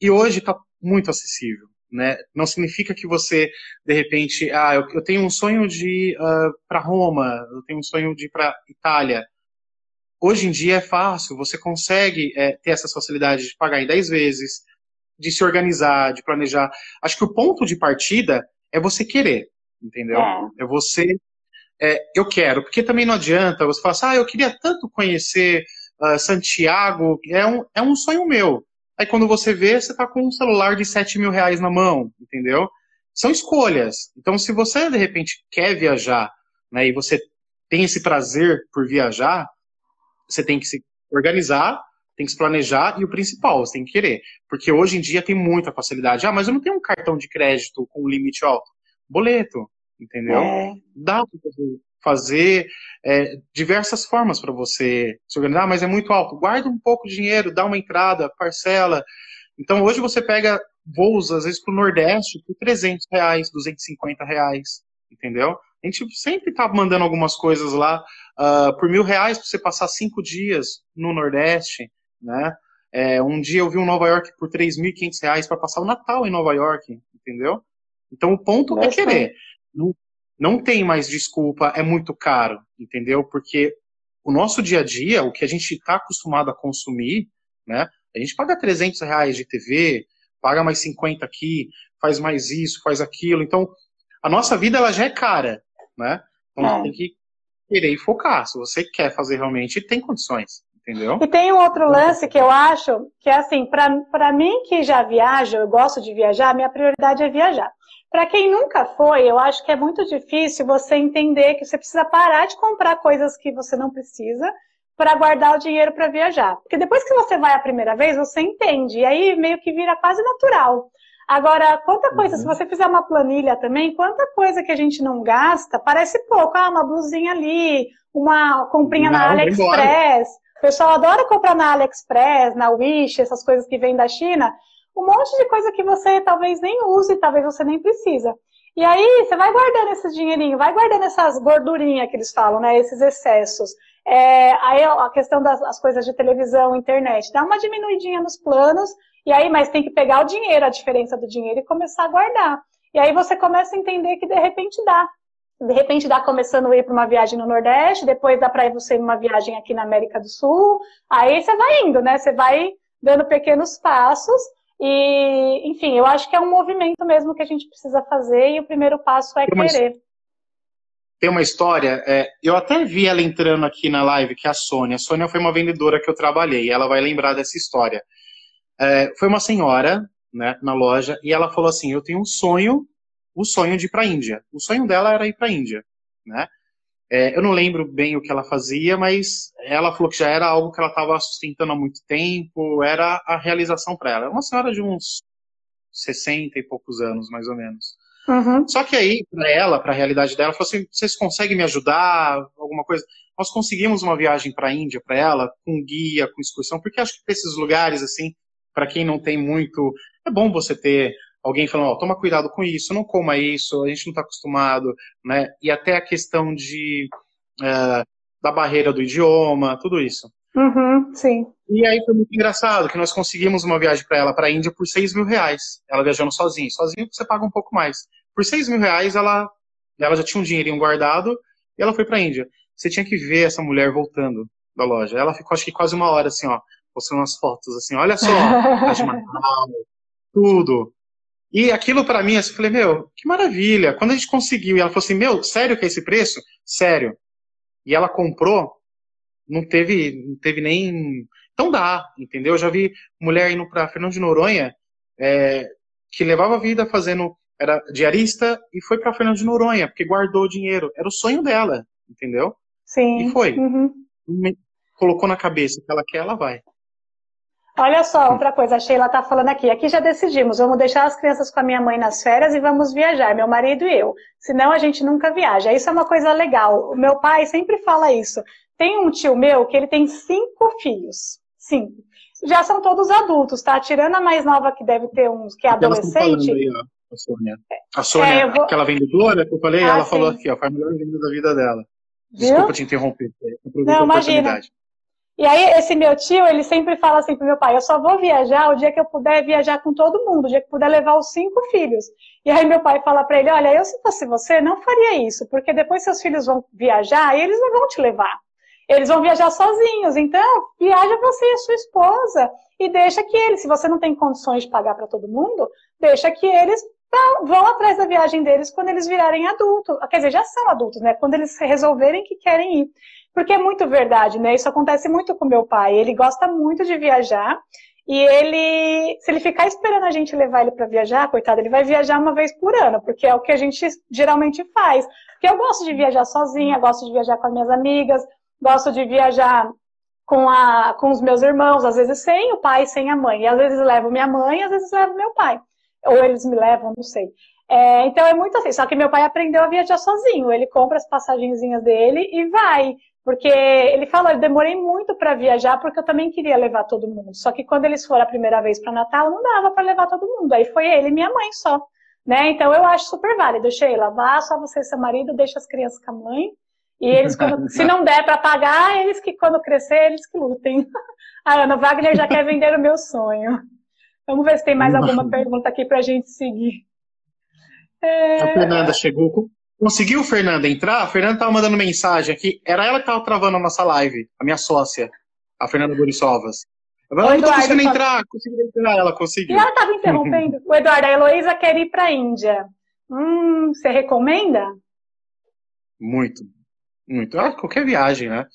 E hoje está muito acessível. Né? Não significa que você, de repente, ah, eu, eu tenho um sonho de ir uh, para Roma, eu tenho um sonho de ir para Itália. Hoje em dia é fácil, você consegue é, ter essa facilidade de pagar em 10 vezes, de se organizar, de planejar. Acho que o ponto de partida é você querer, entendeu? É, é você. É, eu quero, porque também não adianta você falar assim, ah, eu queria tanto conhecer uh, Santiago, é um, é um sonho meu. Aí quando você vê, você está com um celular de 7 mil reais na mão, entendeu? São escolhas. Então, se você de repente quer viajar, né, e você tem esse prazer por viajar, você tem que se organizar, tem que se planejar e o principal, você tem que querer. Porque hoje em dia tem muita facilidade. Ah, mas eu não tenho um cartão de crédito com limite alto. Boleto, entendeu? É. Dá para fazer é, diversas formas para você se organizar, mas é muito alto. Guarda um pouco de dinheiro, dá uma entrada, parcela. Então hoje você pega voos, às vezes, para o Nordeste por 300 reais, 250 reais, entendeu? A gente sempre está mandando algumas coisas lá uh, por mil reais para você passar cinco dias no Nordeste, né? É, um dia eu vi um Nova York por 3.500 reais para passar o Natal em Nova York, entendeu? Então o ponto é Nossa. é querer. Não, não tem mais desculpa, é muito caro, entendeu? Porque o nosso dia a dia, o que a gente está acostumado a consumir, né? A gente paga 300 reais de TV, paga mais 50 aqui, faz mais isso, faz aquilo. Então, a nossa vida ela já é cara, né? Então, tem que querer e focar. Se você quer fazer realmente, tem condições. Entendeu? E tem um outro lance que eu acho que é assim, para mim que já viajo, eu gosto de viajar, minha prioridade é viajar. Para quem nunca foi, eu acho que é muito difícil você entender que você precisa parar de comprar coisas que você não precisa para guardar o dinheiro para viajar. Porque depois que você vai a primeira vez, você entende. E aí meio que vira quase natural. Agora, quanta coisa, uhum. se você fizer uma planilha também, quanta coisa que a gente não gasta, parece pouco. Ah, uma blusinha ali, uma comprinha não, na AliExpress. O pessoal adora comprar na AliExpress, na Wish, essas coisas que vêm da China um monte de coisa que você talvez nem use, talvez você nem precisa. E aí você vai guardando esse dinheirinho, vai guardando essas gordurinhas que eles falam, né? Esses excessos. É, aí a questão das coisas de televisão, internet, dá uma diminuidinha nos planos, e aí, mas tem que pegar o dinheiro, a diferença do dinheiro, e começar a guardar. E aí você começa a entender que de repente dá. De repente dá começando a ir para uma viagem no Nordeste, depois dá para ir você uma viagem aqui na América do Sul. Aí você vai indo, né? Você vai dando pequenos passos e, enfim, eu acho que é um movimento mesmo que a gente precisa fazer e o primeiro passo é tem querer. Uma, tem uma história, é, eu até vi ela entrando aqui na live, que é a Sônia. A Sônia foi uma vendedora que eu trabalhei, ela vai lembrar dessa história. É, foi uma senhora né, na loja e ela falou assim: Eu tenho um sonho, o sonho de ir para a Índia. O sonho dela era ir para a Índia. Né? É, eu não lembro bem o que ela fazia, mas ela falou que já era algo que ela estava sustentando há muito tempo, era a realização para ela. É uma senhora de uns 60 e poucos anos, mais ou menos. Uhum. Só que aí, para ela, para a realidade dela, ela falou assim: vocês conseguem me ajudar? Alguma coisa? Nós conseguimos uma viagem para a Índia para ela, com guia, com excursão, porque acho que para esses lugares, assim, para quem não tem muito. É bom você ter alguém falando, ó, toma cuidado com isso, não coma isso, a gente não está acostumado, né? E até a questão de uh, da barreira do idioma, tudo isso. Uhum, sim. E aí foi muito engraçado que nós conseguimos uma viagem para ela para a Índia por 6 mil reais. Ela viajando sozinha. Sozinha você paga um pouco mais. Por 6 mil reais ela, ela já tinha um dinheirinho guardado e ela foi para a Índia. Você tinha que ver essa mulher voltando da loja. Ela ficou acho que quase uma hora assim, ó, postando umas fotos assim, olha só, Taj Mahal, tudo. E aquilo para mim, assim, eu falei, meu, que maravilha. Quando a gente conseguiu, e ela falou assim, meu, sério que é esse preço? Sério. E ela comprou, não teve, não teve nem. Então dá, entendeu? Eu já vi mulher indo para Fernando de Noronha é, que levava a vida fazendo. Era diarista e foi para Fernando de Noronha, porque guardou o dinheiro. Era o sonho dela, entendeu? Sim. E foi. Uhum. Colocou na cabeça que ela quer, ela vai. Olha só, outra coisa, a Sheila tá falando aqui. Aqui já decidimos, vamos deixar as crianças com a minha mãe nas férias e vamos viajar, meu marido e eu. Senão a gente nunca viaja. Isso é uma coisa legal. O meu pai sempre fala isso. Tem um tio meu que ele tem cinco filhos. Cinco. Já são todos adultos, tá? Tirando a mais nova que deve ter uns, que é adolescente. Aí, ó, a Sônia. A Sônia, é, vou... aquela vendedora que eu falei, ah, ela sim. falou aqui, ó, foi a melhor venda da vida dela. Desculpa Viu? te interromper. Não, imagina. E aí, esse meu tio, ele sempre fala assim pro meu pai: eu só vou viajar o dia que eu puder viajar com todo mundo, o dia que puder levar os cinco filhos. E aí, meu pai fala para ele: olha, eu se fosse você, não faria isso, porque depois seus filhos vão viajar e eles não vão te levar. Eles vão viajar sozinhos. Então, viaja você e a sua esposa e deixa que eles, se você não tem condições de pagar para todo mundo, deixa que eles vão atrás da viagem deles quando eles virarem adultos. Quer dizer, já são adultos, né? Quando eles resolverem que querem ir. Porque é muito verdade, né? Isso acontece muito com meu pai. Ele gosta muito de viajar. E ele, se ele ficar esperando a gente levar ele para viajar, coitado, ele vai viajar uma vez por ano, porque é o que a gente geralmente faz. Porque eu gosto de viajar sozinha, gosto de viajar com as minhas amigas, gosto de viajar com, a, com os meus irmãos, às vezes sem o pai, sem a mãe. E às vezes levo minha mãe, às vezes levo meu pai. Ou eles me levam, não sei. É, então é muito assim. Só que meu pai aprendeu a viajar sozinho. Ele compra as passagenzinhas dele e vai. Porque ele fala, eu demorei muito para viajar porque eu também queria levar todo mundo. Só que quando eles foram a primeira vez para Natal, não dava para levar todo mundo. Aí foi ele e minha mãe só. Né? Então eu acho super válido, Sheila. Vá só você e seu marido, deixa as crianças com a mãe. E eles, quando, se não der para pagar, eles que quando crescer, eles que lutem. A Ana Wagner já quer vender o meu sonho. Vamos ver se tem mais alguma pergunta aqui para a gente seguir. É... A Fernanda chegou. Conseguiu, Fernanda, entrar? A Fernanda estava mandando mensagem aqui. Era ela que estava travando a nossa live, a minha sócia, a Fernanda Borisovas. Eu não estou conseguindo entrar, conseguiu entrar, ela conseguiu. E ela estava interrompendo. o Eduardo, a Heloísa quer ir para a Índia. Hum, você recomenda? Muito, muito. Ah, qualquer viagem, né?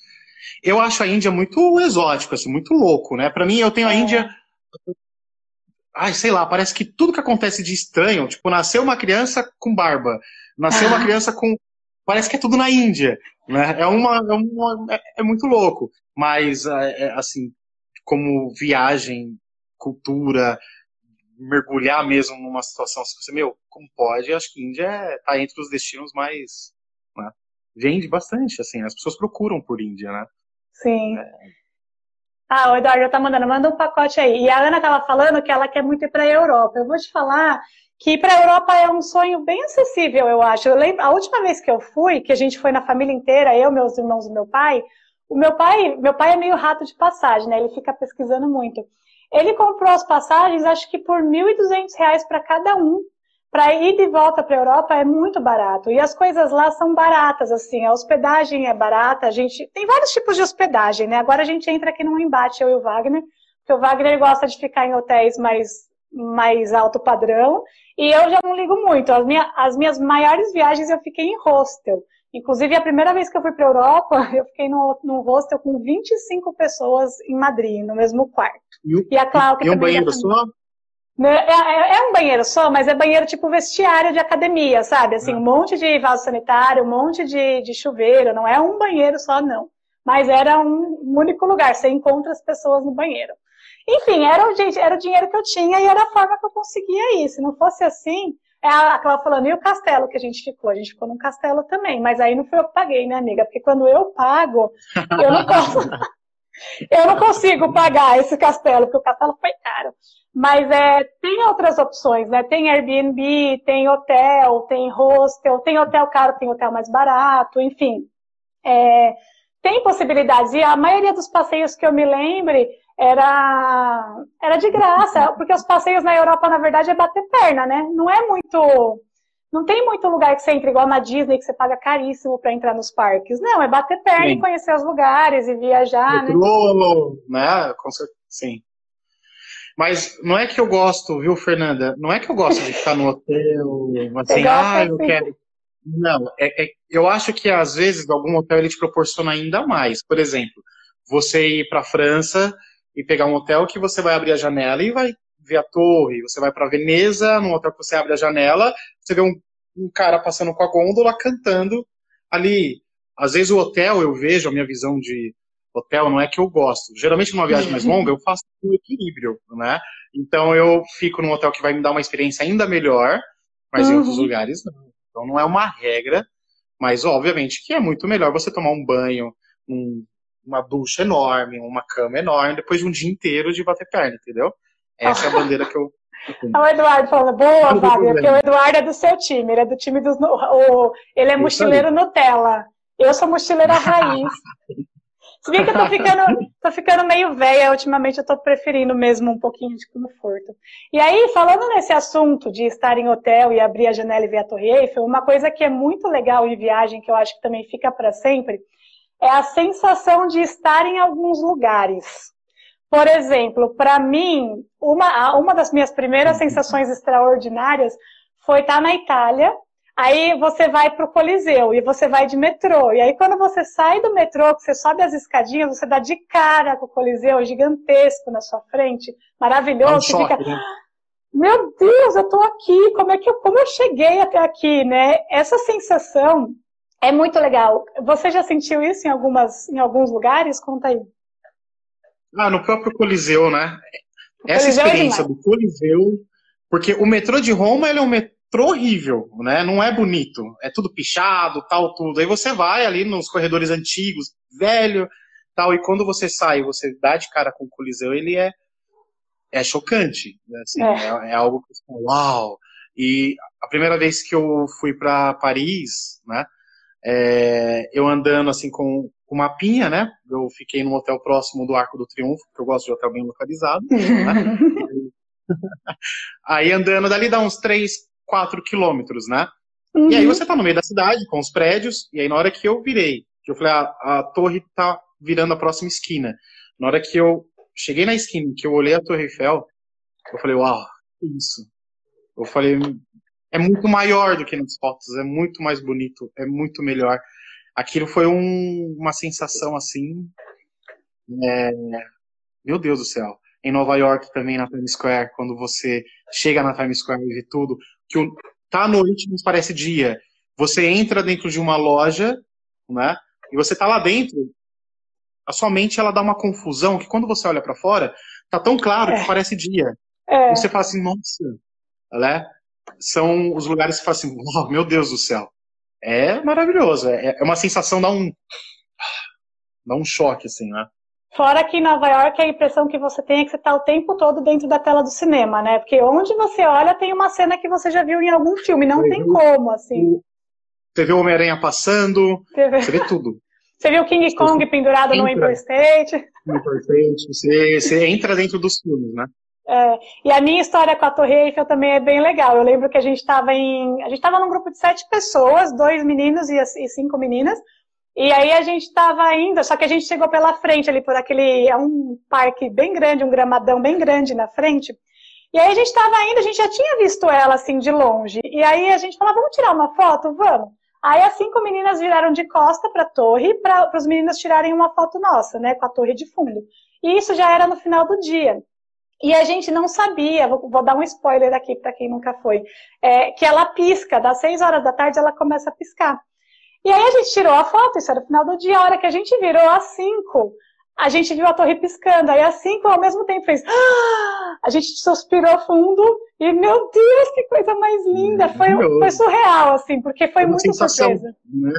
Eu acho a Índia muito exótico, assim, muito louco, né? Para mim, eu tenho a é. Índia ai, sei lá, parece que tudo que acontece de estranho, tipo, nasceu uma criança com barba, nasceu uma criança com. Parece que é tudo na Índia, né? É, uma, é, uma, é, é muito louco. Mas, é, é, assim, como viagem, cultura, mergulhar mesmo numa situação assim, você, meu, como pode? Acho que Índia é, tá entre os destinos mais. Né? Vende bastante, assim, as pessoas procuram por Índia, né? Sim. É, ah, o Eduardo tá mandando, manda um pacote aí. E a Ana tava falando que ela quer muito ir para a Europa. Eu vou te falar que para a Europa é um sonho bem acessível, eu acho. Eu lembro, a última vez que eu fui, que a gente foi na família inteira, eu, meus irmãos e meu pai, o meu pai, meu pai é meio rato de passagem, né? Ele fica pesquisando muito. Ele comprou as passagens, acho que por R$ 1.200 para cada um para ir de volta para a Europa é muito barato. E as coisas lá são baratas, assim, a hospedagem é barata, a gente tem vários tipos de hospedagem, né? Agora a gente entra aqui num embate, eu e o Wagner, porque o Wagner gosta de ficar em hotéis mais, mais alto padrão, e eu já não ligo muito. As, minha, as minhas maiores viagens eu fiquei em hostel. Inclusive, a primeira vez que eu fui para a Europa, eu fiquei no, no hostel com 25 pessoas em Madrid, no mesmo quarto. E, e a Cláudia e um banheiro só? Né, é, é, é, um banheiro só, mas é banheiro tipo vestiário de academia, sabe? Assim, um monte de vaso sanitário, um monte de, de chuveiro, não é um banheiro só, não. Mas era um, único lugar, você encontra as pessoas no banheiro. Enfim, era, gente, era o dinheiro que eu tinha e era a forma que eu conseguia ir. Se não fosse assim, é aquela falando, e o castelo que a gente ficou? A gente ficou num castelo também, mas aí não foi eu que paguei, né, amiga? Porque quando eu pago, eu não posso. Eu não consigo pagar esse castelo, porque o castelo foi caro. Mas é, tem outras opções, né? Tem Airbnb, tem hotel, tem hostel, tem hotel caro, tem hotel mais barato, enfim. É, tem possibilidades. E a maioria dos passeios que eu me lembre era, era de graça, porque os passeios na Europa, na verdade, é bater perna, né? Não é muito. Não tem muito lugar que você entra igual na Disney, que você paga caríssimo para entrar nos parques. Não, é bater perna sim. e conhecer os lugares e viajar, Metrô, né? né? Sim. Mas não é que eu gosto, viu, Fernanda? Não é que eu gosto de ficar no hotel, assim, ah, eu quero. Não, é, é, eu acho que às vezes algum hotel ele te proporciona ainda mais. Por exemplo, você ir para a França e pegar um hotel que você vai abrir a janela e vai ver a torre. Você vai para Veneza, num hotel que você abre a janela, você vê um, um cara passando com a gôndola cantando ali. Às vezes o hotel, eu vejo, a minha visão de hotel não é que eu gosto. Geralmente numa viagem mais longa eu faço um equilíbrio, né? Então eu fico num hotel que vai me dar uma experiência ainda melhor, mas uhum. em outros lugares não. Então não é uma regra, mas obviamente que é muito melhor você tomar um banho, um, uma ducha enorme, uma cama enorme, depois de um dia inteiro de bater perna, entendeu? Essa é a bandeira que eu. o Eduardo falando, boa, Fábio, porque o Eduardo é do seu time, ele é do time dos. O, ele é mochileiro Nutella. Eu sou mochileira raiz. Se bem que eu tô ficando, tô ficando meio velha, ultimamente eu tô preferindo mesmo um pouquinho de conforto. E aí, falando nesse assunto de estar em hotel e abrir a janela e ver a Torre Eiffel, uma coisa que é muito legal em viagem, que eu acho que também fica para sempre, é a sensação de estar em alguns lugares. Por exemplo, para mim, uma, uma das minhas primeiras sensações extraordinárias foi estar na Itália Aí você vai para o Coliseu e você vai de metrô. E aí quando você sai do metrô, que você sobe as escadinhas, você dá de cara com o Coliseu gigantesco na sua frente, maravilhoso. É um choque, fica, né? meu Deus, eu estou aqui. Como é que eu, como eu cheguei até aqui, né? Essa sensação é muito legal. Você já sentiu isso em algumas, em alguns lugares? Conta aí. Ah, no próprio Coliseu, né? O Essa Coliseu é experiência é do Coliseu, porque o metrô de Roma ele é um metrô horrível, né? Não é bonito. É tudo pichado, tal, tudo. Aí você vai ali nos corredores antigos, velho, tal, e quando você sai, você dá de cara com o Coliseu, ele é é chocante, né? assim, é. É, é. algo que você uau. E a primeira vez que eu fui para Paris, né? É, eu andando assim com uma mapinha, né? Eu fiquei num hotel próximo do Arco do Triunfo, porque eu gosto de hotel bem localizado. Né? Aí andando dali dá uns três 4 quilômetros, né? Uhum. E aí uhum. você tá no meio da cidade, com os prédios, e aí na hora que eu virei, que eu falei, a, ah, a torre tá virando a próxima esquina. Na hora que eu cheguei na esquina, que eu olhei a Torre Eiffel, eu falei, uau, que isso? Eu falei, é muito maior do que nas fotos, é muito mais bonito, é muito melhor. Aquilo foi um, uma sensação assim, é, meu Deus do céu. Em Nova York também, na Times Square, quando você chega na Times Square e vê tudo, que tá noite, mas parece dia. Você entra dentro de uma loja, né? E você tá lá dentro, a sua mente ela dá uma confusão que quando você olha para fora, tá tão claro é. que parece dia. É. Você fala assim, nossa, né? São os lugares que fala assim, oh, meu Deus do céu. É maravilhoso, é, é uma sensação, dá um dá um choque assim, né? Fora que em Nova York a impressão que você tem é que você está o tempo todo dentro da tela do cinema, né? Porque onde você olha tem uma cena que você já viu em algum filme, não você tem como, assim. Você vê o Homem-Aranha passando, você vê... você vê tudo. Você viu King Kong pendurado entra, no Empire State? Empire State, você, você entra dentro dos filmes, né? É, e a minha história com a Torre Eiffel também é bem legal. Eu lembro que a gente estava em. A gente estava num grupo de sete pessoas, dois meninos e, e cinco meninas. E aí a gente estava indo, só que a gente chegou pela frente ali por aquele, é um parque bem grande, um gramadão bem grande na frente. E aí a gente estava indo, a gente já tinha visto ela assim de longe. E aí a gente falou, vamos tirar uma foto? Vamos. Aí as cinco meninas viraram de costa para a torre para os meninos tirarem uma foto nossa, né, com a torre de fundo. E isso já era no final do dia. E a gente não sabia, vou, vou dar um spoiler aqui para quem nunca foi, é, que ela pisca, das seis horas da tarde ela começa a piscar. E aí a gente tirou a foto, isso era no final do dia, a hora que a gente virou às 5, a gente viu a torre piscando, aí às 5 ao mesmo tempo fez. Ah! A gente suspirou fundo e, meu Deus, que coisa mais linda! Foi, foi surreal, assim, porque foi muito sensação, surpresa. Né?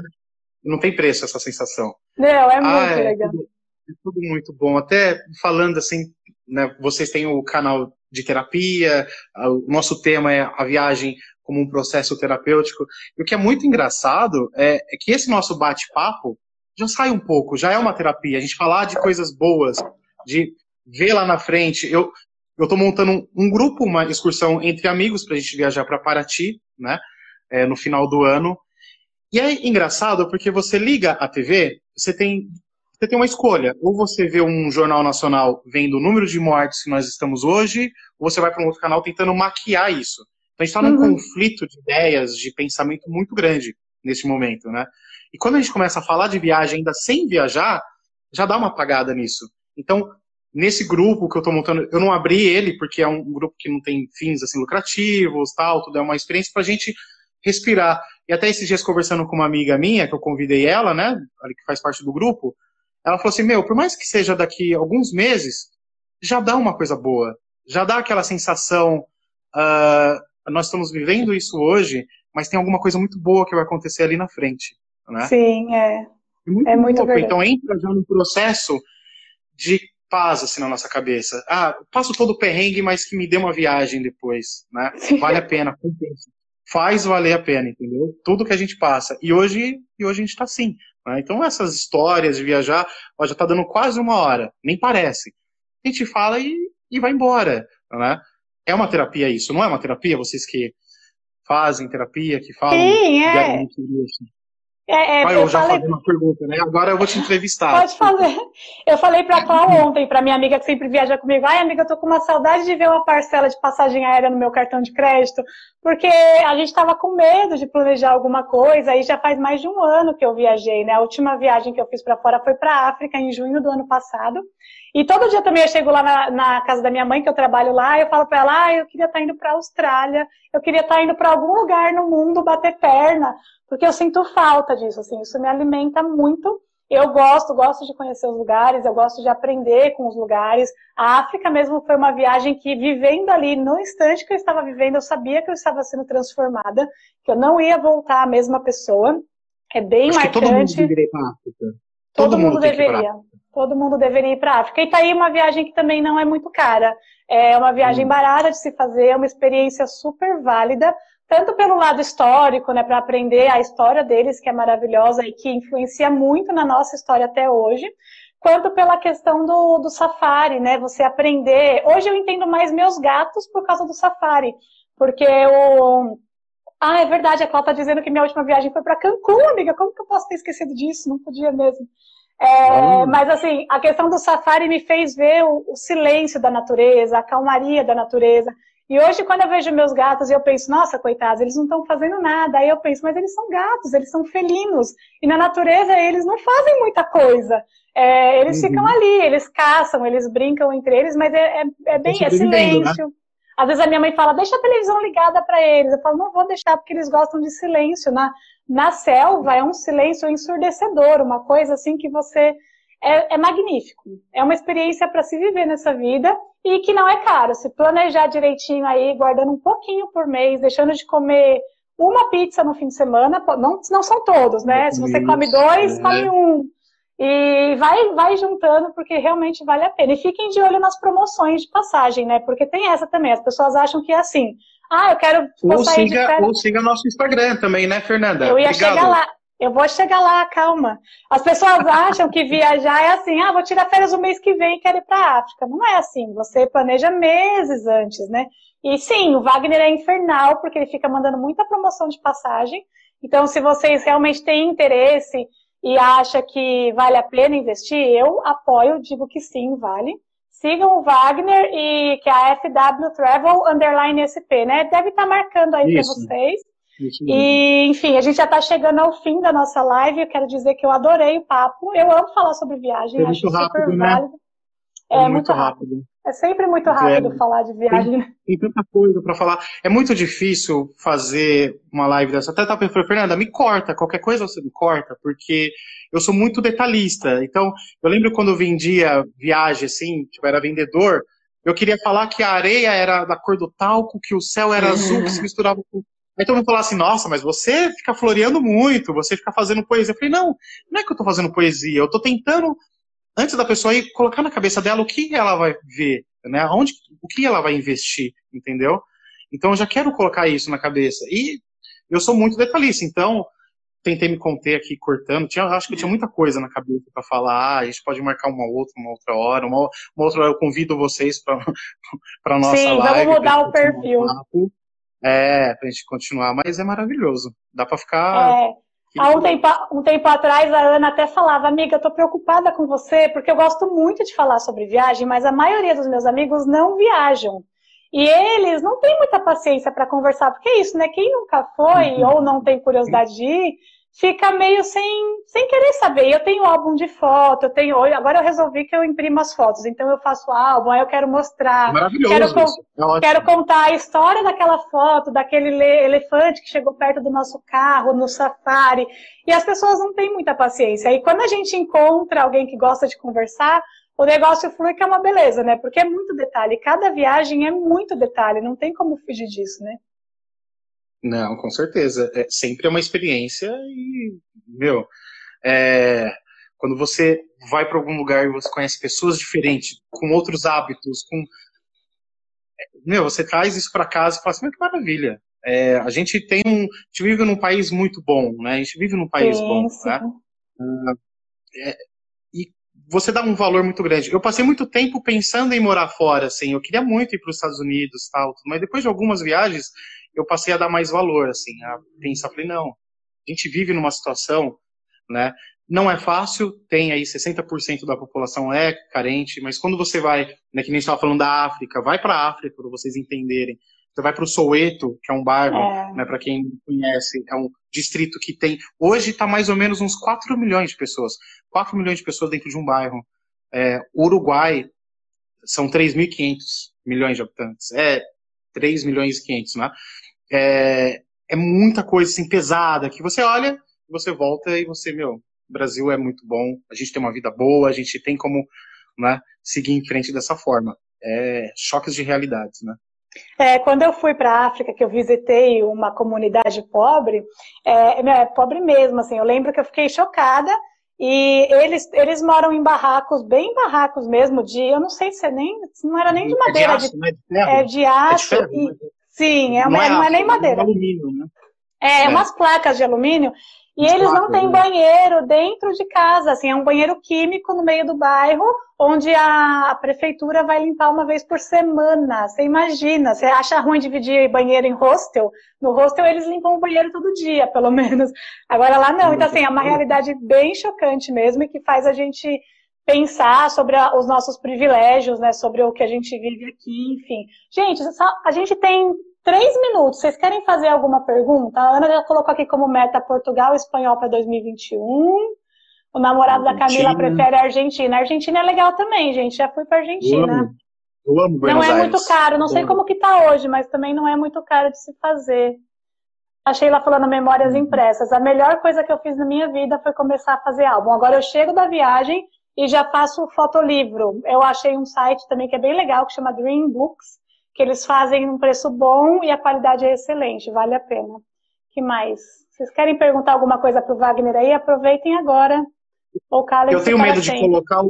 Não tem preço essa sensação. Não, é ah, muito é, legal. Tudo, É tudo muito bom. Até falando assim, né, vocês têm o canal de terapia, o nosso tema é a viagem como um processo terapêutico. E o que é muito engraçado é, é que esse nosso bate-papo já sai um pouco, já é uma terapia. A gente falar de coisas boas, de ver lá na frente. Eu eu estou montando um, um, grupo, uma excursão entre amigos para a gente viajar para Paraty, né? É, no final do ano. E é engraçado porque você liga a TV, você tem você tem uma escolha. Ou você vê um jornal nacional vendo o número de mortes que nós estamos hoje, ou você vai para um outro canal tentando maquiar isso. Então a gente está num uhum. conflito de ideias, de pensamento muito grande nesse momento, né? E quando a gente começa a falar de viagem ainda sem viajar, já dá uma apagada nisso. Então, nesse grupo que eu estou montando, eu não abri ele porque é um grupo que não tem fins assim lucrativos, tal, tudo é uma experiência para a gente respirar. E até esses dias conversando com uma amiga minha, que eu convidei ela, né, ali que faz parte do grupo, ela falou assim, meu, por mais que seja daqui alguns meses, já dá uma coisa boa, já dá aquela sensação, uh, nós estamos vivendo isso hoje, mas tem alguma coisa muito boa que vai acontecer ali na frente, né? Sim, é. É muito, é muito Então entra já no processo de paz assim na nossa cabeça. Ah, passo todo o perrengue, mas que me dê uma viagem depois, né? Vale a pena, compensa. Faz valer a pena, entendeu? Tudo que a gente passa. E hoje, e hoje a gente está assim. Né? Então essas histórias de viajar, ó, já está dando quase uma hora, nem parece. A gente fala e, e vai embora, né? É uma terapia isso, não é uma terapia? Vocês que fazem terapia, que falam Sim, é. É, é, Vai, eu, eu já falei... uma pergunta, né? Agora eu vou te entrevistar. Pode fazer. Eu falei pra Clau ontem, pra minha amiga que sempre viaja comigo, ai amiga, eu tô com uma saudade de ver uma parcela de passagem aérea no meu cartão de crédito, porque a gente tava com medo de planejar alguma coisa, e já faz mais de um ano que eu viajei, né? A última viagem que eu fiz para fora foi pra África, em junho do ano passado. E todo dia também eu chego lá na, na casa da minha mãe, que eu trabalho lá, e eu falo pra ela, ah, eu queria estar tá indo pra Austrália, eu queria estar tá indo para algum lugar no mundo bater perna, porque eu sinto falta disso, assim, isso me alimenta muito. Eu gosto, gosto de conhecer os lugares, eu gosto de aprender com os lugares. A África mesmo foi uma viagem que, vivendo ali, no instante que eu estava vivendo, eu sabia que eu estava sendo transformada, que eu não ia voltar a mesma pessoa. É bem Acho marcante. Todo mundo deveria ir para a África. Todo, todo mundo, mundo deveria. Todo mundo deveria ir para a África. E tá aí uma viagem que também não é muito cara. É uma viagem hum. barata de se fazer, é uma experiência super válida, tanto pelo lado histórico, né, para aprender a história deles, que é maravilhosa e que influencia muito na nossa história até hoje, quanto pela questão do, do safari, né, você aprender. Hoje eu entendo mais meus gatos por causa do safari, porque o. Ah, é verdade, a Cláudia está dizendo que minha última viagem foi para Cancún, amiga. Como que eu posso ter esquecido disso? Não podia mesmo. É, mas assim, a questão do safari me fez ver o, o, silêncio da natureza, a calmaria da natureza. E hoje, quando eu vejo meus gatos, eu penso, nossa, coitados, eles não estão fazendo nada. Aí eu penso, mas eles são gatos, eles são felinos. E na natureza eles não fazem muita coisa. É, eles uhum. ficam ali, eles caçam, eles brincam entre eles, mas é, é, é bem é né? silêncio. Né? Às vezes a minha mãe fala, deixa a televisão ligada para eles. Eu falo, não vou deixar porque eles gostam de silêncio. Na, na selva é um silêncio ensurdecedor, uma coisa assim que você é, é magnífico. É uma experiência para se viver nessa vida e que não é caro. Se planejar direitinho aí, guardando um pouquinho por mês, deixando de comer uma pizza no fim de semana, não, não são todos, né? Se você come dois, é. come um. E vai, vai juntando, porque realmente vale a pena. E fiquem de olho nas promoções de passagem, né? Porque tem essa também. As pessoas acham que é assim. Ah, eu quero. Ou siga, ou siga nosso Instagram também, né, Fernanda? Eu ia Obrigado. chegar lá. Eu vou chegar lá, calma. As pessoas acham que viajar é assim, ah, vou tirar férias o mês que vem e quero ir para a África. Não é assim, você planeja meses antes, né? E sim, o Wagner é infernal, porque ele fica mandando muita promoção de passagem. Então, se vocês realmente têm interesse e acham que vale a pena investir, eu apoio, digo que sim, vale. Sigam o Wagner e que é a FW Travel Underline SP, né? Deve estar tá marcando aí para vocês. E, enfim, a gente já está chegando ao fim da nossa live. Eu quero dizer que eu adorei o papo. Eu amo falar sobre viagem, é acho super rápido, né? válido. É, é, muito, muito rápido. rápido. É sempre muito rápido é, falar de viagem. Tem, tem tanta coisa para falar. É muito difícil fazer uma live dessa. Até tá pensando, Fernanda, me corta. Qualquer coisa você me corta, porque eu sou muito detalhista. Então, eu lembro quando eu vendia viagem, assim, tipo, era vendedor, eu queria falar que a areia era da cor do talco, que o céu era azul, que se misturava com Aí todo mundo falou assim, nossa, mas você fica floreando muito, você fica fazendo poesia. Eu falei, não, não é que eu tô fazendo poesia, eu tô tentando antes da pessoa ir colocar na cabeça dela o que ela vai ver, né? Onde, o que ela vai investir, entendeu? Então eu já quero colocar isso na cabeça. E eu sou muito detalhista, então tentei me conter aqui cortando. Tinha, acho que tinha muita coisa na cabeça para falar. Ah, a gente pode marcar uma outra, uma outra hora, uma, uma outra hora eu convido vocês para nossa Sim, live. Sim, vamos mudar o perfil. É, pra gente continuar, mas é maravilhoso. Dá para ficar. É. Há um tempo, um tempo atrás, a Ana até falava, amiga, eu tô preocupada com você, porque eu gosto muito de falar sobre viagem, mas a maioria dos meus amigos não viajam. E eles não têm muita paciência para conversar, porque é isso, né? Quem nunca foi uhum. ou não tem curiosidade de ir, fica meio sem, sem querer saber. Eu tenho álbum de foto, eu tenho. Agora eu resolvi que eu imprimo as fotos, então eu faço álbum, aí eu quero mostrar. Maravilhoso. Quero, é quero contar a história daquela foto, daquele elefante que chegou perto do nosso carro, no safari. E as pessoas não têm muita paciência. E quando a gente encontra alguém que gosta de conversar, o negócio flui que é uma beleza, né? Porque é muito detalhe. Cada viagem é muito detalhe, não tem como fugir disso, né? Não, com certeza. É, sempre é uma experiência e, meu, é, quando você vai para algum lugar e você conhece pessoas diferentes, com outros hábitos, com. Meu, você traz isso para casa e fala assim, que maravilha. É, a gente tem um. A gente vive num país muito bom, né? A gente vive num país sim, bom, né? Uh, é, você dá um valor muito grande. Eu passei muito tempo pensando em morar fora, assim, eu queria muito ir para os Estados Unidos, tal, mas depois de algumas viagens, eu passei a dar mais valor, assim, a pensar, falei, não, a gente vive numa situação, né, não é fácil, tem aí 60% da população é carente, mas quando você vai, né, que nem estava falando da África, vai para a África para vocês entenderem. Você vai para o Soweto, que é um bairro, é. né, para quem conhece, é um distrito que tem. Hoje está mais ou menos uns 4 milhões de pessoas. 4 milhões de pessoas dentro de um bairro. É, Uruguai são 3.500 milhões de habitantes. É 3 milhões e 500, né? É, é muita coisa assim, pesada que você olha, você volta e você, meu, o Brasil é muito bom, a gente tem uma vida boa, a gente tem como né, seguir em frente dessa forma. É, choques de realidades, né? É, quando eu fui para a África, que eu visitei uma comunidade pobre, é, é, pobre mesmo, assim, eu lembro que eu fiquei chocada e eles, eles moram em barracos, bem barracos mesmo, de, eu não sei se é nem, não era nem de madeira, é de aço, de, né? de ferro. é de aço, é de ferro, e, sim, é, não, é, não é nem madeira. É alumínio, né? É, é, umas placas de alumínio, e eles não têm banheiro dentro de casa, assim, é um banheiro químico no meio do bairro, onde a, prefeitura vai limpar uma vez por semana. Você imagina, você acha ruim dividir banheiro em hostel? No hostel eles limpam o banheiro todo dia, pelo menos. Agora lá não. Então, assim, é uma realidade bem chocante mesmo e que faz a gente pensar sobre a, os nossos privilégios, né, sobre o que a gente vive aqui, enfim. Gente, a gente tem três minutos. Vocês querem fazer alguma pergunta? A Ana já colocou aqui como meta Portugal espanhol para 2021. O namorado Argentina. da Camila prefere a Argentina. A Argentina é legal também, gente. Já fui para Argentina. Eu amo, eu amo Buenos Não é Aires. muito caro. Não sei como que tá hoje, mas também não é muito caro de se fazer. A Sheila falando memórias uhum. impressas. A melhor coisa que eu fiz na minha vida foi começar a fazer álbum. Agora eu chego da viagem e já faço fotolivro. Eu achei um site também que é bem legal, que chama Dream Books que eles fazem um preço bom e a qualidade é excelente, vale a pena. que mais? Vocês querem perguntar alguma coisa para o Wagner aí? Aproveitem agora. Ou Eu tenho medo de colocar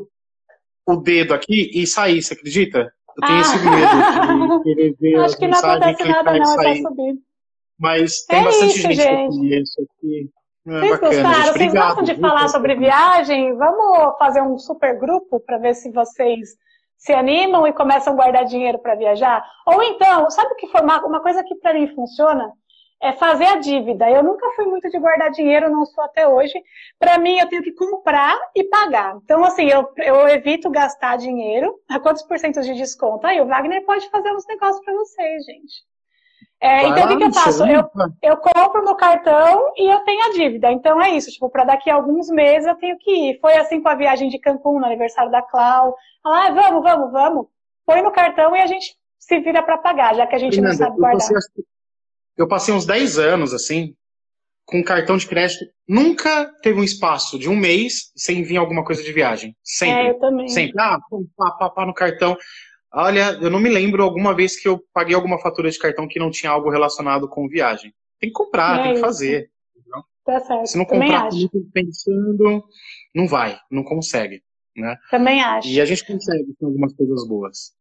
o, dedo aqui e sair, você acredita? Eu tenho ah. esse medo de querer ver Acho que não acontece nada não, é só subir. Mas tem é bastante isso, gente, gente, que eu conheço aqui. É vocês bacana, gostaram? Gente. Vocês gostam de falar sobre viagem? Vamos fazer um super grupo para ver se vocês se animam e começam a guardar dinheiro para viajar. Ou então, sabe o que foi uma, coisa que para mim funciona? É fazer a dívida. Eu nunca fui muito de guardar dinheiro, não sou até hoje. Para mim, eu tenho que comprar e pagar. Então, assim, eu, eu evito gastar dinheiro. A quantos por cento de desconto? Aí o Wagner pode fazer uns negócios para vocês, gente. É, então, o que, que, eu faço? Eu, eu compro no cartão e eu tenho a dívida. Então, é isso. Tipo, para daqui a alguns meses eu tenho que ir. Foi assim com a viagem de Cancún, no aniversário da Clau. Ah, vamos, vamos, vamos. Põe no cartão e a gente se vira para pagar, já que a gente Fernanda, não sabe guardar. Eu passei, eu passei uns 10 anos, assim, com cartão de crédito. Nunca teve um espaço de um mês sem vir alguma coisa de viagem. Sempre. É, eu também. Sempre. Ah, pá, pá, pá no cartão. Olha, eu não me lembro alguma vez que eu paguei alguma fatura de cartão que não tinha algo relacionado com viagem. Tem que comprar, é tem que fazer. Tá certo. Se não comprar pensando, não vai, não consegue. né? Também acho. E a gente consegue com algumas coisas boas.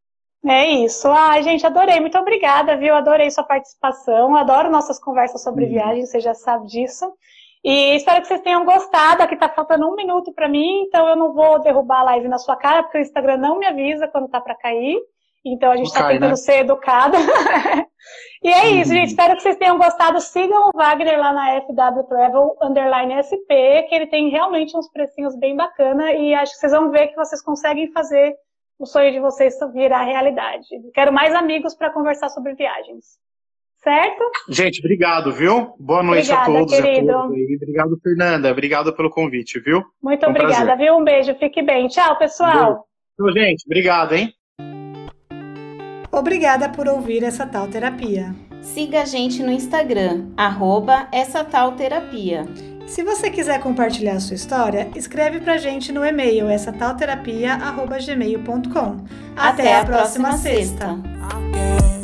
É isso. Ai, gente, adorei. Muito obrigada, viu? Adorei sua participação. Adoro nossas conversas sobre uhum. viagem, você já sabe disso. E espero que vocês tenham gostado. Aqui tá faltando um minuto para mim, então eu não vou derrubar a live na sua cara, porque o Instagram não me avisa quando tá para cair. Então a gente está tentando né? ser educada. e é isso, gente. Espero que vocês tenham gostado. Sigam o Wagner lá na FW Travel Underline SP, que ele tem realmente uns precinhos bem bacana e acho que vocês vão ver que vocês conseguem fazer o sonho de vocês virar realidade. Quero mais amigos para conversar sobre viagens. Certo? Gente, obrigado, viu? Boa noite obrigada, a todos. Querido. A todos obrigado, Fernanda. Obrigado pelo convite, viu? Muito um obrigada, prazer. viu? Um beijo. Fique bem. Tchau, pessoal. Tchau, gente. Obrigado, hein? Obrigada por ouvir essa tal terapia. Siga a gente no Instagram, arroba essa tal terapia. Se você quiser compartilhar a sua história, escreve pra gente no e-mail essa tal terapia, Até, Até a próxima, próxima sexta. sexta.